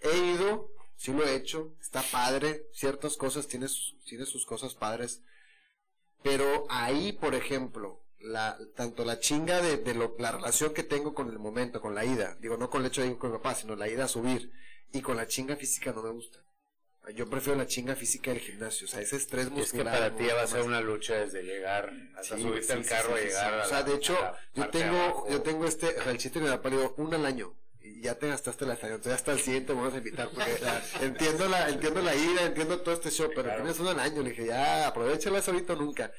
he ido, sí lo he hecho, está padre, ciertas cosas, tiene, sus- tiene sus cosas padres, pero ahí, por ejemplo, la, tanto la chinga de, de lo, la relación que tengo con el momento, con la ida, digo, no con el hecho de ir con mi papá, sino la ida a subir, y con la chinga física no me gusta. Yo prefiero la chinga física del gimnasio, o sea, ese estrés Y es que muscular. para me ti gusta va a ser una lucha desde llegar hasta Sí, subirte al sí, carro sí, a sí, llegar a O sea, de hecho, yo tengo, abajo. yo tengo este, o sea, el chiste de la digo, un al año. Y ya te gastaste la estación, entonces hasta el siguiente me vas a invitar, porque o sea, entiendo la, entiendo la ida, entiendo todo este show, pero Claro. tienes un al año, le dije, ya, aprovechalas ahorita o nunca.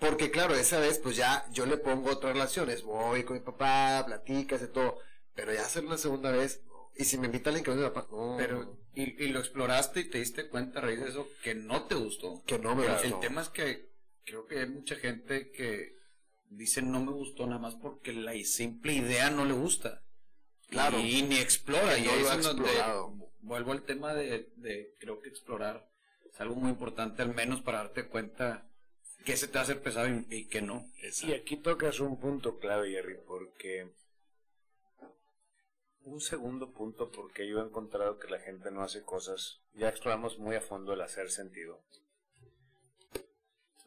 Porque claro, esa vez, pues ya, yo le pongo otras relaciones, voy con mi papá, platicas y todo, pero ya hacer una segunda vez. Y si me invita alguien que no es mi papá, no. Pero, y, y lo exploraste y te diste cuenta a raíz de eso que no te gustó. que no me El- gustó. El tema es que creo que hay mucha gente que dice no me gustó nada más porque la simple idea no le gusta. Claro. Y ni explora. Y no ahí lo es donde vuelvo al tema de, de creo que explorar es algo muy importante, al menos para darte cuenta que se te hace pesado y, y que no. Y aquí tocas un punto clave, Jerry, porque un segundo punto porque yo he encontrado que la gente no hace cosas. Ya exploramos muy a fondo el hacer sentido.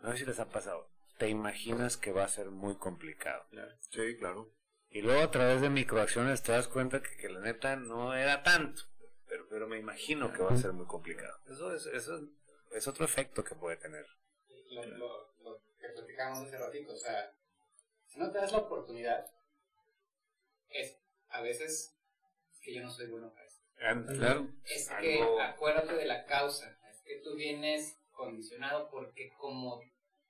No sé si les ha pasado. Te imaginas que va a ser muy complicado. Sí, claro. Y luego a través de microacciones te das cuenta que, que la neta no era tanto. Pero, pero me imagino que va a ser muy complicado. Eso es, eso es otro efecto que puede tener. lo, lo, lo que platicábamos hace ratito, o sea, si no te das la oportunidad, es a veces es que yo no soy bueno para. Claro. Es Algo- que acuérdate de la causa, es que tú vienes condicionado porque como,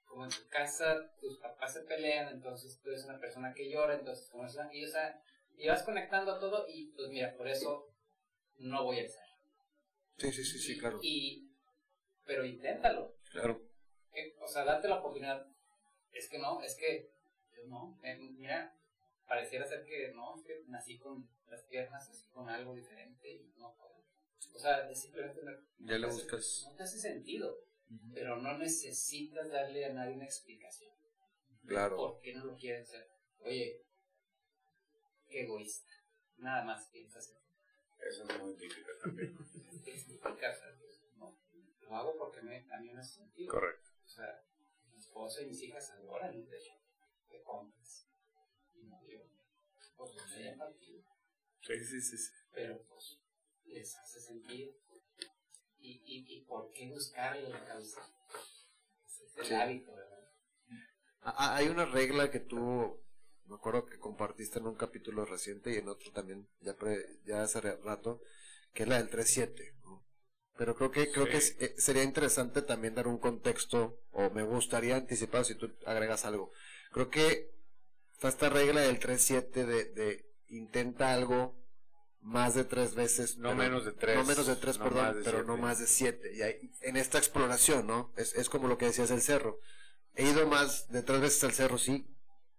como en tu casa tus papás se pelean, entonces tú eres una persona que llora, entonces como es y, o sea, y vas conectando a todo y pues mira, por eso no voy a hacer. Sí, sí, sí, sí, claro. Y, pero inténtalo. Claro. Eh, o sea, date la oportunidad. Es que no, es que yo no. eh, mira, pareciera ser que no, es que nací con las piernas así con algo diferente y no puedo. O sea, es simplemente no, Ya le te hace- buscas. no te hace sentido, pero no necesitas darle a nadie una explicación. Claro. ¿Por qué no lo quieren hacer? Oye, qué egoísta. Nada más piensas en Eso es muy típico también. Pues, no, lo hago porque me, a mí me hace sentido. Correcto. O sea, mi esposa y mis hijas adoran el techo de compras. No. Pues no sé, partido. Sí, sí, sí. sí. Pero pues les hace sentido. ¿Y, y, y por qué buscarle la causa? Es el Sí. hábito, ¿verdad? Ah, ah, Hay una regla que tú, me acuerdo que compartiste en un capítulo reciente y en otro también, ya, pre- ya hace rato, que es la del 3-7. ¿no? Pero creo que creo Sí. que es- eh, sería interesante también dar un contexto, o me gustaría anticipar si tú agregas algo. Creo que está esta regla del 3-7 de, de intenta algo más de tres veces. No pero- menos de tres. No menos de tres, no perdón, de pero no más de siete. Y en esta exploración, ¿no? Es, es como lo que decías del cerro. He ido más de tres veces al cerro, sí.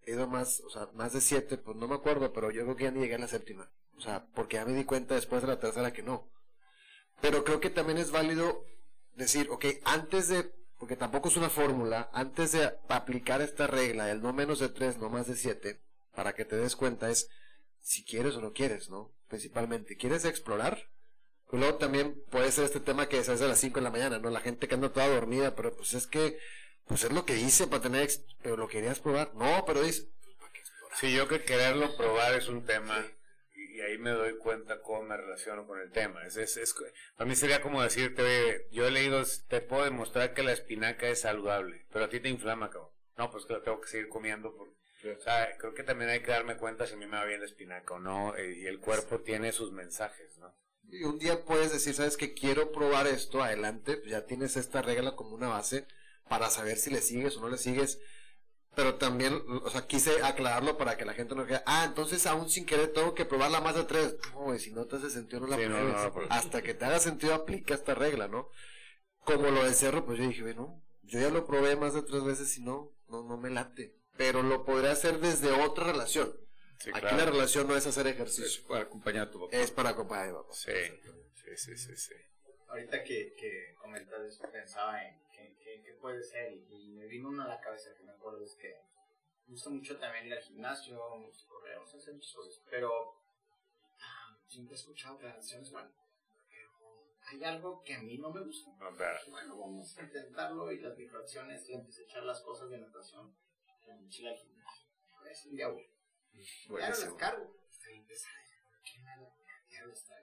He ido más, o sea, más de siete, pues no me acuerdo, pero yo creo que ya ni llegué a la séptima. O sea, porque ya me di cuenta después de la tercera que no. Pero creo que también es válido decir, ok, antes de, porque tampoco es una fórmula, antes de aplicar esta regla, el no menos de tres, no más de siete, para que te des cuenta es si quieres o no quieres, ¿no? Principalmente, ¿quieres explorar? Pues luego también puede ser este tema que es a las 5 de la mañana, ¿no? La gente que anda toda dormida, pero pues es que, pues es lo que hice para tener, pero lo querías probar. No, pero dice, pues, ¿para qué explorar? Sí, yo que quererlo probar es un tema ahí me doy cuenta cómo me relaciono con el tema. Es, es, es- para mí sería como decirte, oye, yo he leído, te puedo demostrar que la espinaca es saludable, pero a ti te inflama, cabrón. No, pues que tengo que seguir comiendo. Porque, o sea, creo que también hay que darme cuenta si a mí me va bien la espinaca o no, eh, y el cuerpo tiene sus mensajes, ¿no? Y un día puedes decir, sabes que quiero probar esto, adelante, pues ya tienes esta regla como una base para saber si le sigues o no le sigues. Pero también, o sea, quise aclararlo para que la gente no diga, ah, entonces aún sin querer tengo que probarla más de tres. No, güey, si no te hace sentido, no la Sí, pruebes. no la pruebes. Hasta que te haga sentido, aplica esta regla, ¿no? Como lo del cerro, pues yo dije, bueno, yo ya lo probé más de tres veces y no, no, no me late. Pero lo podría hacer desde otra relación. Sí, Aquí claro. la relación no es hacer Es ejercicio, para acompañar a tu papá. es para acompañar a papá. Sí, sí, sí, sí, sí. Ahorita que, que comentas eso, pensaba en que puede ser y, y me vino uno a la cabeza que me acuerdo es que me gusta mucho también ir al gimnasio, muchos correos, hacer muchas cosas, pero ah, siempre he escuchado que la natación es buena, pero hay algo que a mí no me gusta. Bueno, vamos a intentarlo y las vibraciones, le empecé a echar las cosas de natación, la mochila al gimnasio. Es un día bueno. Ya no las cargo. Está bien pesada. ¿Por qué? Está.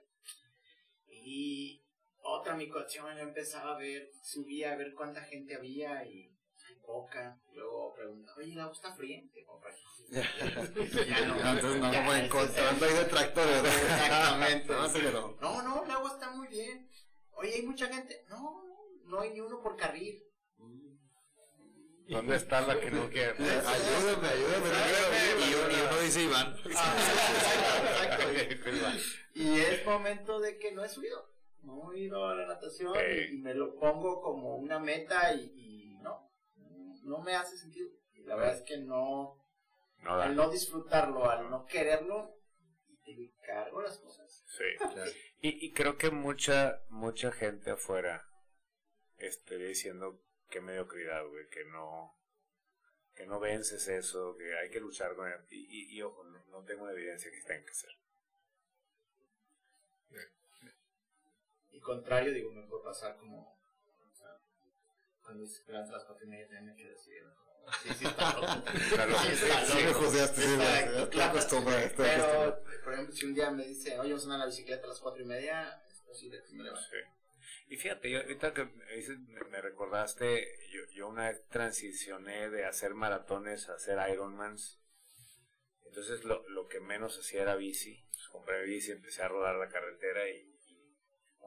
Y otra mi coacción yo empezaba a ver, subía a ver cuánta gente había y hay poca. Luego preguntaba, oye, el agua está friente, compa. ya no. No, entonces no, ese- encontrando ahí detractores. ¿no? Exactamente. No. No, no, el agua está muy bien. Oye, hay mucha gente. No, no hay ni uno por carril. ¿Dónde está la que no quiere? Ayúdame, ayúdame. ayúdame. Y uno, y uno dice, Iván. Exacto, exacto. Y es momento de que no he subido. No he ido a la natación y me lo pongo como una meta y, y no, no me hace sentido. Y la verdad es que no, al no disfrutarlo, al no quererlo, te cargo las cosas. Sí. Y, y creo que mucha, mucha gente afuera estaría diciendo que mediocridad, güey, que no, que no vences eso, que hay que luchar con él. Y, y, y, ojo, no, no tengo evidencia que tenga que hacer. Contrario, digo, me puede pasar como, o sea, cuando se esperan las cuatro y media también me quedé así. Sí, sí, está loco. Claro, Sí, está Sí, me loco. sí, Exacto, ya te claro. acostumbras, te Pero, acostumbras. por ejemplo, si un día me dice, oye, vamos a andar en la bicicleta a las cuatro y media, es posible que me levante. Sí. Y fíjate, yo, ahorita que me, me- me recordaste, yo, yo una vez transicioné de hacer maratones a hacer Ironmans. Entonces lo, lo que menos hacía era bici. Pues, compré bici, empecé a rodar la carretera y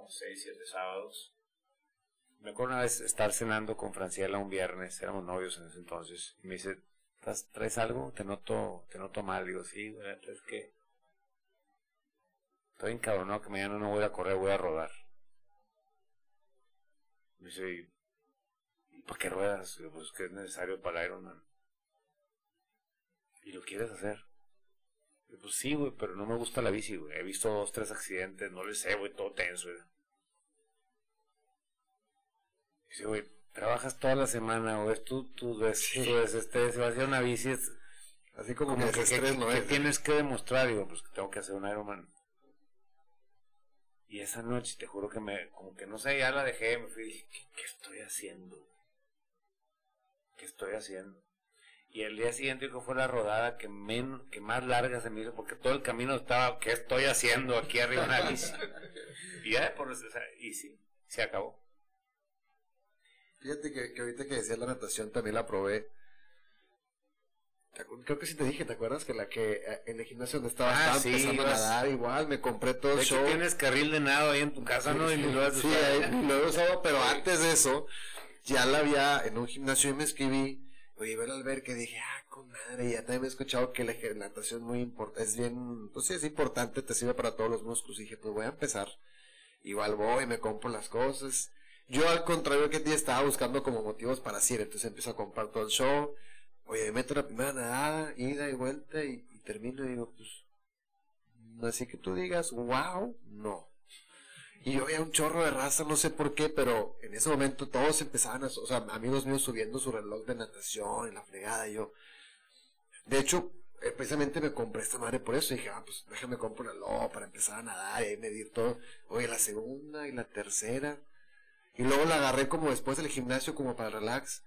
seis, siete sábados. Me acuerdo una vez estar cenando con Franciela un viernes, éramos novios en ese entonces, y me dice, "¿Estás- ¿traes algo? Te noto, te noto mal. Digo, sí, es que estoy encabronado que mañana no voy a correr, voy a rodar. Me dice, ¿y y para qué ruedas? Digo, pues que es necesario para Ironman. ¿Y lo quieres hacer? Pues sí, güey, pero no me gusta la bici, güey. He visto dos, tres accidentes, no le sé, güey, todo tenso, güey. Dice, güey, trabajas toda la semana, o es tu, tu, des, tu desestrés, si vas a hacer una bici, es Así como, como que, que, estrés, que- ¿no? que Es- tienes que demostrar, digo, pues que tengo que hacer un Ironman. Y esa noche, te juro que me, como que no sé, ya la dejé, me fui y dije, ¿qué, qué estoy haciendo? ¿Qué estoy haciendo? Y el día siguiente creo que fue la rodada que, men, que más larga se me hizo, porque todo el camino estaba, ¿qué estoy haciendo aquí arriba en la bici? Y ya, por eso, o sea, y sí, se acabó. Fíjate que, que ahorita que decías la natación también la probé. ¿Te acu- Creo que sí te dije, ¿te acuerdas? Que la que eh, en el gimnasio donde estaba, Ah, sí, empezando a ibas- nadar igual, me compré todo el show. tienes carril de nado ahí en tu casa, ¿no? Y Sí, lo sí, usado. ahí lo he usado, pero antes de eso, ya la había en un gimnasio y me escribí, oye, ver al ver que dije, ah, con madre, ya también he escuchado que la natación es muy importante, es bien, pues sí, es importante, te sirve para todos los músculos, y dije, pues voy a empezar, igual voy, me compro las cosas, yo al contrario que ti estaba buscando como motivos para hacer, entonces empiezo a comprar todo el show, oye, me meto la primera nadada, ida y vuelta, y, y termino y digo, pues, así que tú digas, wow, no. Y yo veía un chorro de raza, no sé por qué, pero en ese momento todos empezaban a, o sea, amigos míos subiendo su reloj de natación y la fregada, y yo. De hecho, eh, precisamente me compré esta madre por eso, dije, ah, pues déjame comprar un reloj para empezar a nadar y medir todo. Oye, la segunda y la tercera. Y luego la agarré como después del gimnasio, como para relax.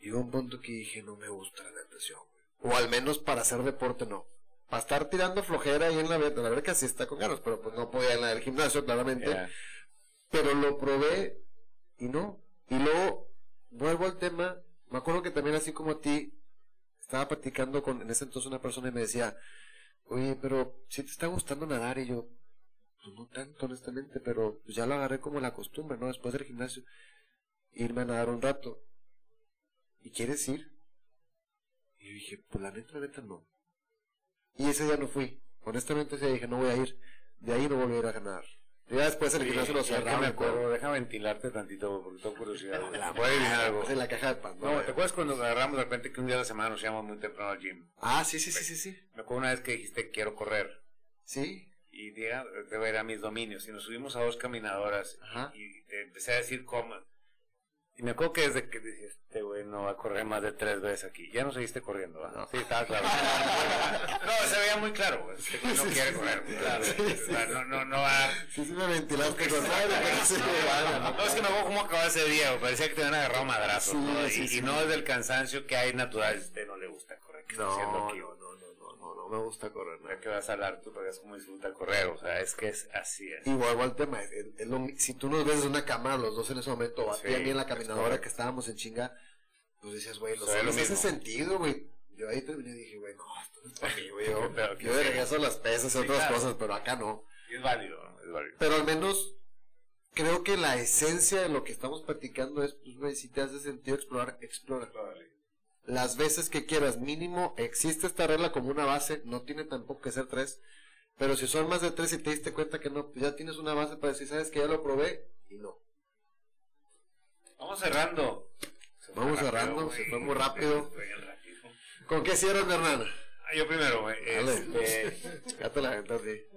Y hubo un punto que dije, no me gusta la natación. O al menos para hacer deporte, no. Para estar tirando flojera ahí en la verdad, la que sí está con ganas, pero pues no podía en la del gimnasio, claramente pero lo probé y no. Y luego vuelvo al tema. Me acuerdo que también así como a ti, estaba platicando con en ese entonces una persona y me decía, oye, pero si te está gustando nadar y yo, pues no tanto honestamente, pero pues ya lo agarré como la costumbre, ¿no? Después del gimnasio, irme a nadar un rato. ¿Y quieres ir? Y yo dije, pues la neta, la neta no. Y ese día no fui. Honestamente ese día dije, no voy a ir. De ahí no volví a ir a ganar. Ya después el Sí, gimnasio lo ya que cerraron. me acuerdo, deja ventilarte tantito, porque tengo curiosidad. güey. ¿Puedo adivinar algo? En la caja de. No, ¿te acuerdas cuando agarramos de repente que un día de la semana nos íbamos muy temprano al gym? Ah, sí, sí, sí, sí, sí. Me acuerdo una vez que dijiste quiero correr. Sí. Y diga, te voy a ir a mis dominios. Y nos subimos a dos caminadoras. Ajá. Y te empecé a decir cómo. Y me acuerdo que desde que dije, este güey no va a correr más de tres veces aquí. Ya no seguiste corriendo, ¿verdad? Sí, estaba claro. no, se veía muy claro. güey. No quiere correr. Claro. No, no, no va. Sí, sí me ventilaste con No, es que me acuerdo cómo acababa ese día, güey. parecía que te habían agarrado madrazos, ¿no? Y, y no es del cansancio que hay natural, a usted no le gusta correr. ¿Qué está haciendo No, aquí? no, no, no, no, no, no me gusta correr. Ya que vas a hablar tú, porque es como disfruta correr, o sea, es que es así. Es. Y vuelvo al tema, mi- si tú nos ves en una cámara los dos en ese momento, o a ti Sí, a mí en la caminadora que estábamos en chinga, pues decías, güey, los Se ve lo hombres hace mismo. sentido, güey. Yo ahí terminé y dije, güey, no, esto no es para mí, güey. Yo, Pero yo de sí. regreso a las pesas y Sí, otras claro. cosas, pero acá no. Es válido, ¿no? es válido. Pero al menos creo que la esencia de lo que estamos platicando es, pues, güey, si te hace sentido explorar, explora. Las veces que quieras, mínimo existe esta regla como una base, no tiene tampoco que ser tres, pero si son más de tres y te diste cuenta que no, ya tienes una base para decir, sabes que ya lo probé y no. Vamos cerrando. Vamos cerrando, se fue muy rápido. ¿Con qué cierran, Hernán? Ah, yo primero, güey. Dale. Este, Ya te la aventaste.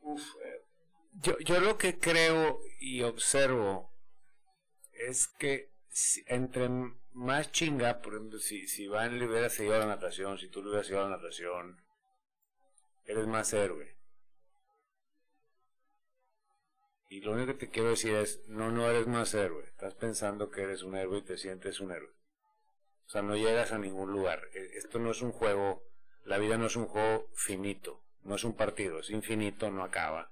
uf, eh, yo, yo lo que creo y observo es que entre más chinga, por ejemplo, si, si Van le hubiera seguido la natación, si tú le hubieras seguido a la natación, eres más héroe. Y lo único que te quiero decir es, no, no eres más héroe. Estás pensando que eres un héroe y te sientes un héroe. O sea, no llegas a ningún lugar. E- Esto no es un juego, la vida no es un juego finito, no es un partido, es infinito, no acaba.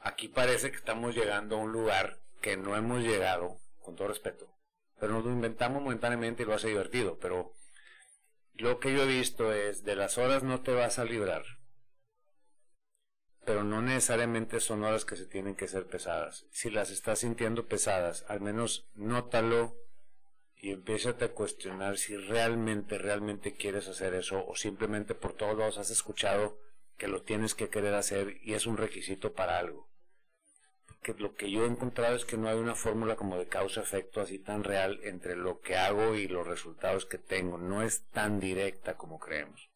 Aquí parece que estamos llegando a un lugar que no hemos llegado, con todo respeto. Pero nos lo inventamos momentáneamente y lo hace divertido. Pero lo que yo he visto es, de las horas no te vas a librar. Pero no necesariamente son horas que se tienen que ser pesadas. Si las estás sintiendo pesadas, al menos nótalo y empiézate a cuestionar si realmente, realmente quieres hacer eso o simplemente por todos lados has escuchado que lo tienes que querer hacer y es un requisito para algo. Porque lo que yo he encontrado es que no hay una fórmula como de causa-efecto así tan real entre lo que hago y los resultados que tengo. No es tan directa como creemos.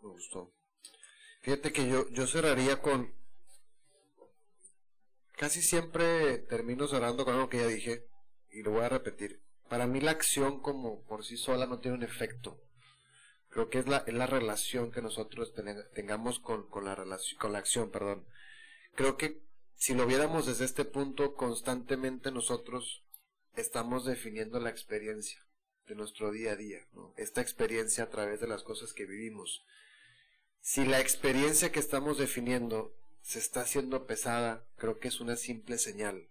Me gustó. Fíjate que yo, yo cerraría con... Casi siempre termino cerrando con algo que ya dije y lo voy a repetir. Para mí la acción como por sí sola no tiene un efecto. Creo que es la, es la relación que nosotros ten- tengamos con, con, la relación, con la acción. Perdón. Creo que si lo viéramos desde este punto, constantemente nosotros estamos definiendo la experiencia de nuestro día a día. Esta experiencia a través de las cosas que vivimos si la experiencia que estamos definiendo se está haciendo pesada, creo que es una simple señal.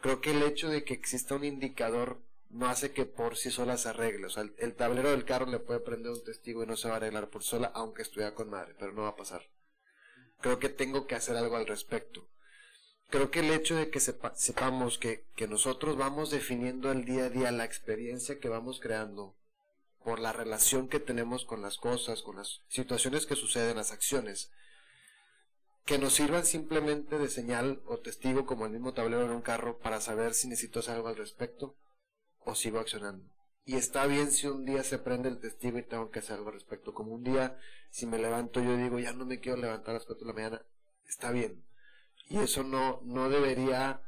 Creo que el hecho de que exista un indicador no hace que por sí sola se arregle. O sea, el, el tablero del carro le puede prender un testigo y no se va a arreglar por sola, aunque estuviera con madre, pero no va a pasar. Creo que tengo que hacer algo al respecto. Creo que el hecho de que sepa- sepamos que, que nosotros vamos definiendo el día a día la experiencia que vamos creando, por la relación que tenemos con las cosas, con las situaciones que suceden, las acciones, que nos sirvan simplemente de señal o testigo como el mismo tablero en un carro para saber si necesito hacer algo al respecto o sigo accionando. Y está bien si un día se prende el testigo y tengo que hacer algo al respecto. Como un día, si me levanto yo digo, ya no me quiero levantar a las 4 de la mañana, está bien. Y eso no, no debería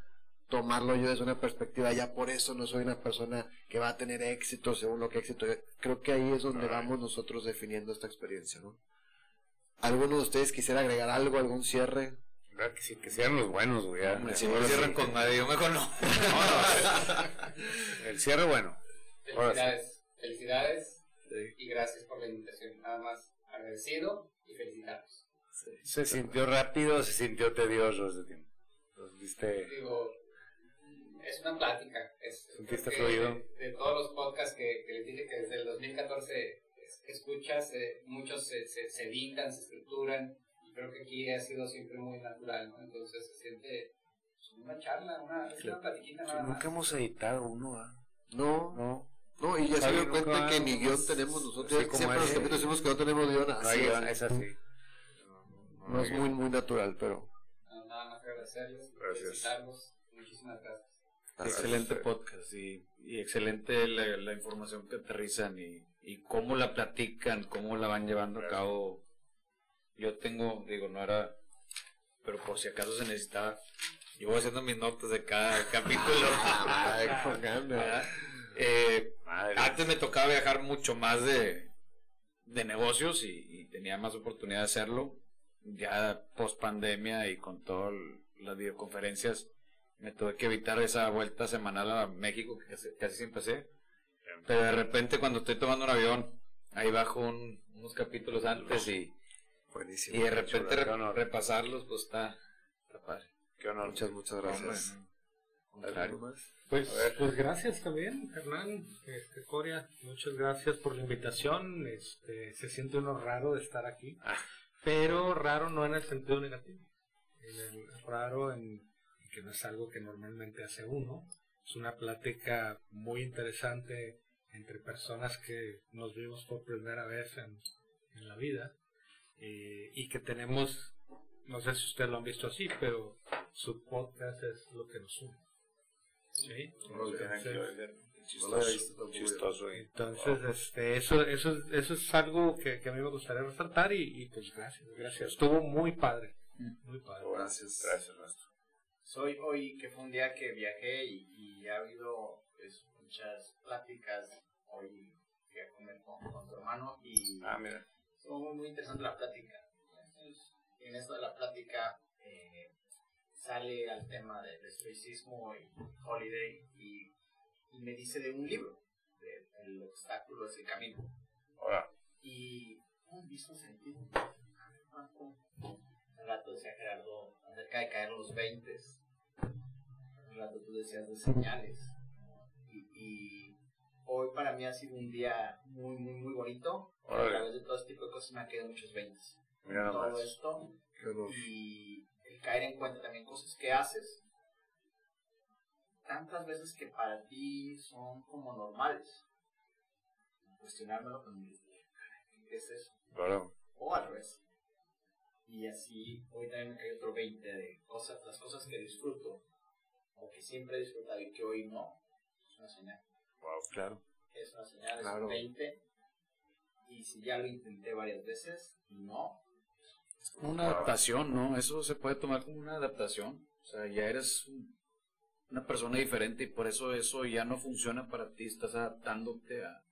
tomarlo yo desde una perspectiva, ya por eso no soy una persona que va a tener éxito según lo que éxito. Creo que ahí es donde vamos nosotros definiendo esta experiencia, ¿no? ¿Alguno de ustedes quisiera agregar algo, algún cierre? Que, sí, que sean los buenos, güey. ya. Hombre, si Ahora me sí. cierran con nadie, yo mejor no. El cierre bueno. Sí. Felicidades, felicidades y gracias por la invitación. Nada más agradecido y felicitarlos. Se sintió rápido, se sintió tedioso ese tiempo. Viste. Digo, es una plática. Es, ¿Sentiste fluido? De, de todos los podcasts que, que les dije que desde el 2014 es- escuchas, eh, muchos se, se, se editan, se estructuran y creo que aquí ha sido siempre muy natural, ¿no? Entonces se siente pues, una charla, una, es una platiquita nada. Nunca hemos editado uno, ¿ah? No, No. no, y ya se dio cuenta que ni guion tenemos nosotros. Siempre es. capítulos decimos que no tenemos guion. No así hay es. guion, es así. No es muy, muy natural, pero... No, nada más agradecerles, Gracias. felicitarlos. Muchísimas gracias. Excelente podcast y, y excelente la, la información que aterrizan y, y cómo la platican, cómo la van llevando a cabo. Yo tengo, digo, no era, pero por si acaso se necesitaba, yo voy haciendo mis notas de cada capítulo. Ay. ¿verdad? Eh, antes me tocaba viajar mucho más de, de negocios y, y tenía más oportunidad de hacerlo. Ya post pandemia y con todas las videoconferencias, me tuve que evitar esa vuelta semanal a México que casi, casi siempre hacía. Pero de repente cuando estoy tomando un avión, ahí bajo un- unos capítulos antes y, Buenísimo. y de repente re- repasarlos, pues está, está padre. Qué honor. Muchas, muchas gracias. Pues, pues gracias también, Hernán, este, Coria, muchas gracias por la invitación. Este, se siente uno raro de estar aquí, Ah. Pero raro no en el sentido negativo, en el raro en que no es algo que normalmente hace uno. Es una plática muy interesante entre personas que nos vimos por primera vez en, en la vida eh, y que tenemos, no sé si ustedes lo han visto así, pero su podcast es lo que nos une. ¿Sí? Entonces, Chistoso. y- entonces, este, eso, eso, eso es algo que, que a mí me gustaría resaltar y, y pues gracias, gracias. Estuvo muy padre, muy padre. Gracias. Gracias, maestro. Soy hoy que fue un día que viajé y, y ha habido pues, muchas pláticas. Hoy fui a comer con, con tu hermano y Ah, mira. estuvo muy, muy interesante la plática. Entonces, en esto de la plática eh, sale al tema del estoicismo y holiday y, y me dice de un libro, de El obstáculo es el camino. Ahora, Y un mismo sentido. Al rato decía Gerardo acerca de caer los 20. Al rato tú decías de señales. Y, y hoy para mí ha sido un día muy, muy, muy bonito. A Órale. través de todo este tipo de cosas me han quedado muchos 20. mira Todo nomás. esto y el caer en cuenta también cosas que haces tantas veces que para ti son como normales. Cuestionármelo con mi ¿qué es eso? Claro. O al revés. Y así, hoy también me cae otro 20 de cosas, las cosas que disfruto, o que siempre he disfrutado y que hoy no, es una señal. Wow, claro. Es una señal, es Claro. un 20. Y si ya lo intenté varias veces y no, Es como una adaptación, ¿no? Eso se puede tomar como una adaptación. O sea, ya eres un- una persona diferente y por eso eso ya no funciona para ti. Estás adaptándote a...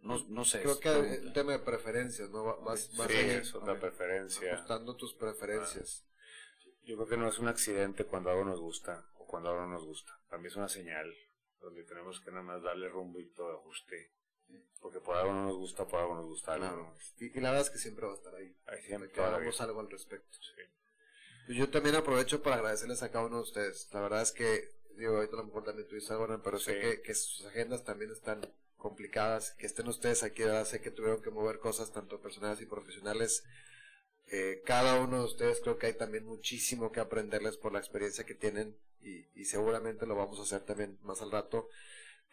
No, no sé. Creo que es pregunta. un tema de preferencias, ¿no? Va- Vas, vas Sí, ahí es otra preferencia. ajustando tus preferencias. Yo creo que no es un accidente cuando algo nos gusta o cuando algo no nos gusta. Para mí es una señal donde tenemos que nada más darle rumbo y todo ajuste. Porque por algo no nos gusta, por algo nos gusta algo. Claro. Y, y la verdad es que siempre va a estar ahí. Ahí siempre que hagamos algo al respecto. Sí. Pues Yo también aprovecho para agradecerles a cada uno de ustedes. La verdad es que, digo, ahorita a lo mejor también tuviste ¿no? pero sé Sí. que, que sus agendas también están complicadas. Que estén ustedes aquí, verdad sé que tuvieron que mover cosas tanto personales y profesionales. Eh, cada uno de ustedes creo que hay también muchísimo que aprenderles por la experiencia que tienen y, y seguramente lo vamos a hacer también más al rato.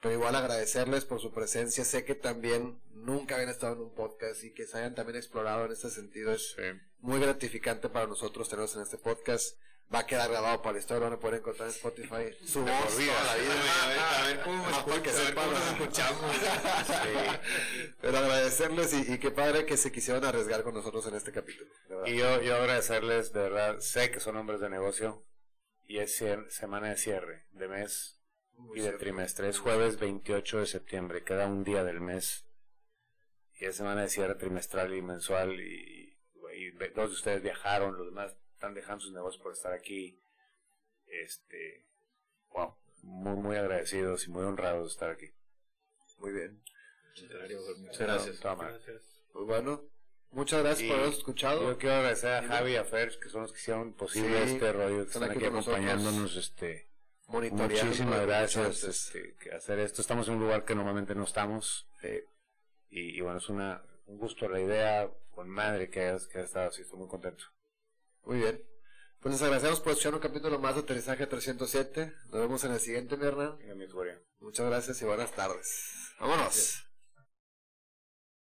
Pero igual agradecerles por su presencia. Sé que también nunca habían estado en un podcast y que se hayan también explorado en este sentido. Es Sí. muy gratificante para nosotros tenerlos en este podcast. Va a quedar grabado para la historia, lo van a poder encontrar en Spotify. Su voz por vida. toda la vida. A ver, a ver cómo nos ¿no? escuchamos. Pero agradecerles y, y qué padre que se quisieron arriesgar con nosotros en este capítulo. Y yo, yo agradecerles, de verdad, sé que son hombres de negocio y es semana de cierre de mes Muy y de trimestre. Es jueves 28 de septiembre, queda un día del mes y es semana de cierre trimestral y mensual y, y dos de ustedes viajaron, los demás están dejando sus negocios por estar aquí. Este, wow, muy, muy agradecidos y muy honrados de estar aquí. Muy bien. Muchas gracias. Gracias. Pues bueno, muchas gracias Y por habernos escuchado. Yo quiero agradecer a Javi y a Fer, que son los que hicieron posible Sí, este rollo, que están están aquí aquí con nosotros. acompañándonos. Este, Muchísimas gracias este, que hacer esto. Estamos en un lugar que normalmente no estamos. Sí. Y, y bueno, es una, un gusto la idea, con madre que hayas, que estado así. Estoy muy contento. Muy bien. Pues les agradecemos por escuchar un capítulo más de Aterrizaje 307. Nos vemos en el siguiente, mi Hernán. Muchas gracias y buenas tardes. Vámonos.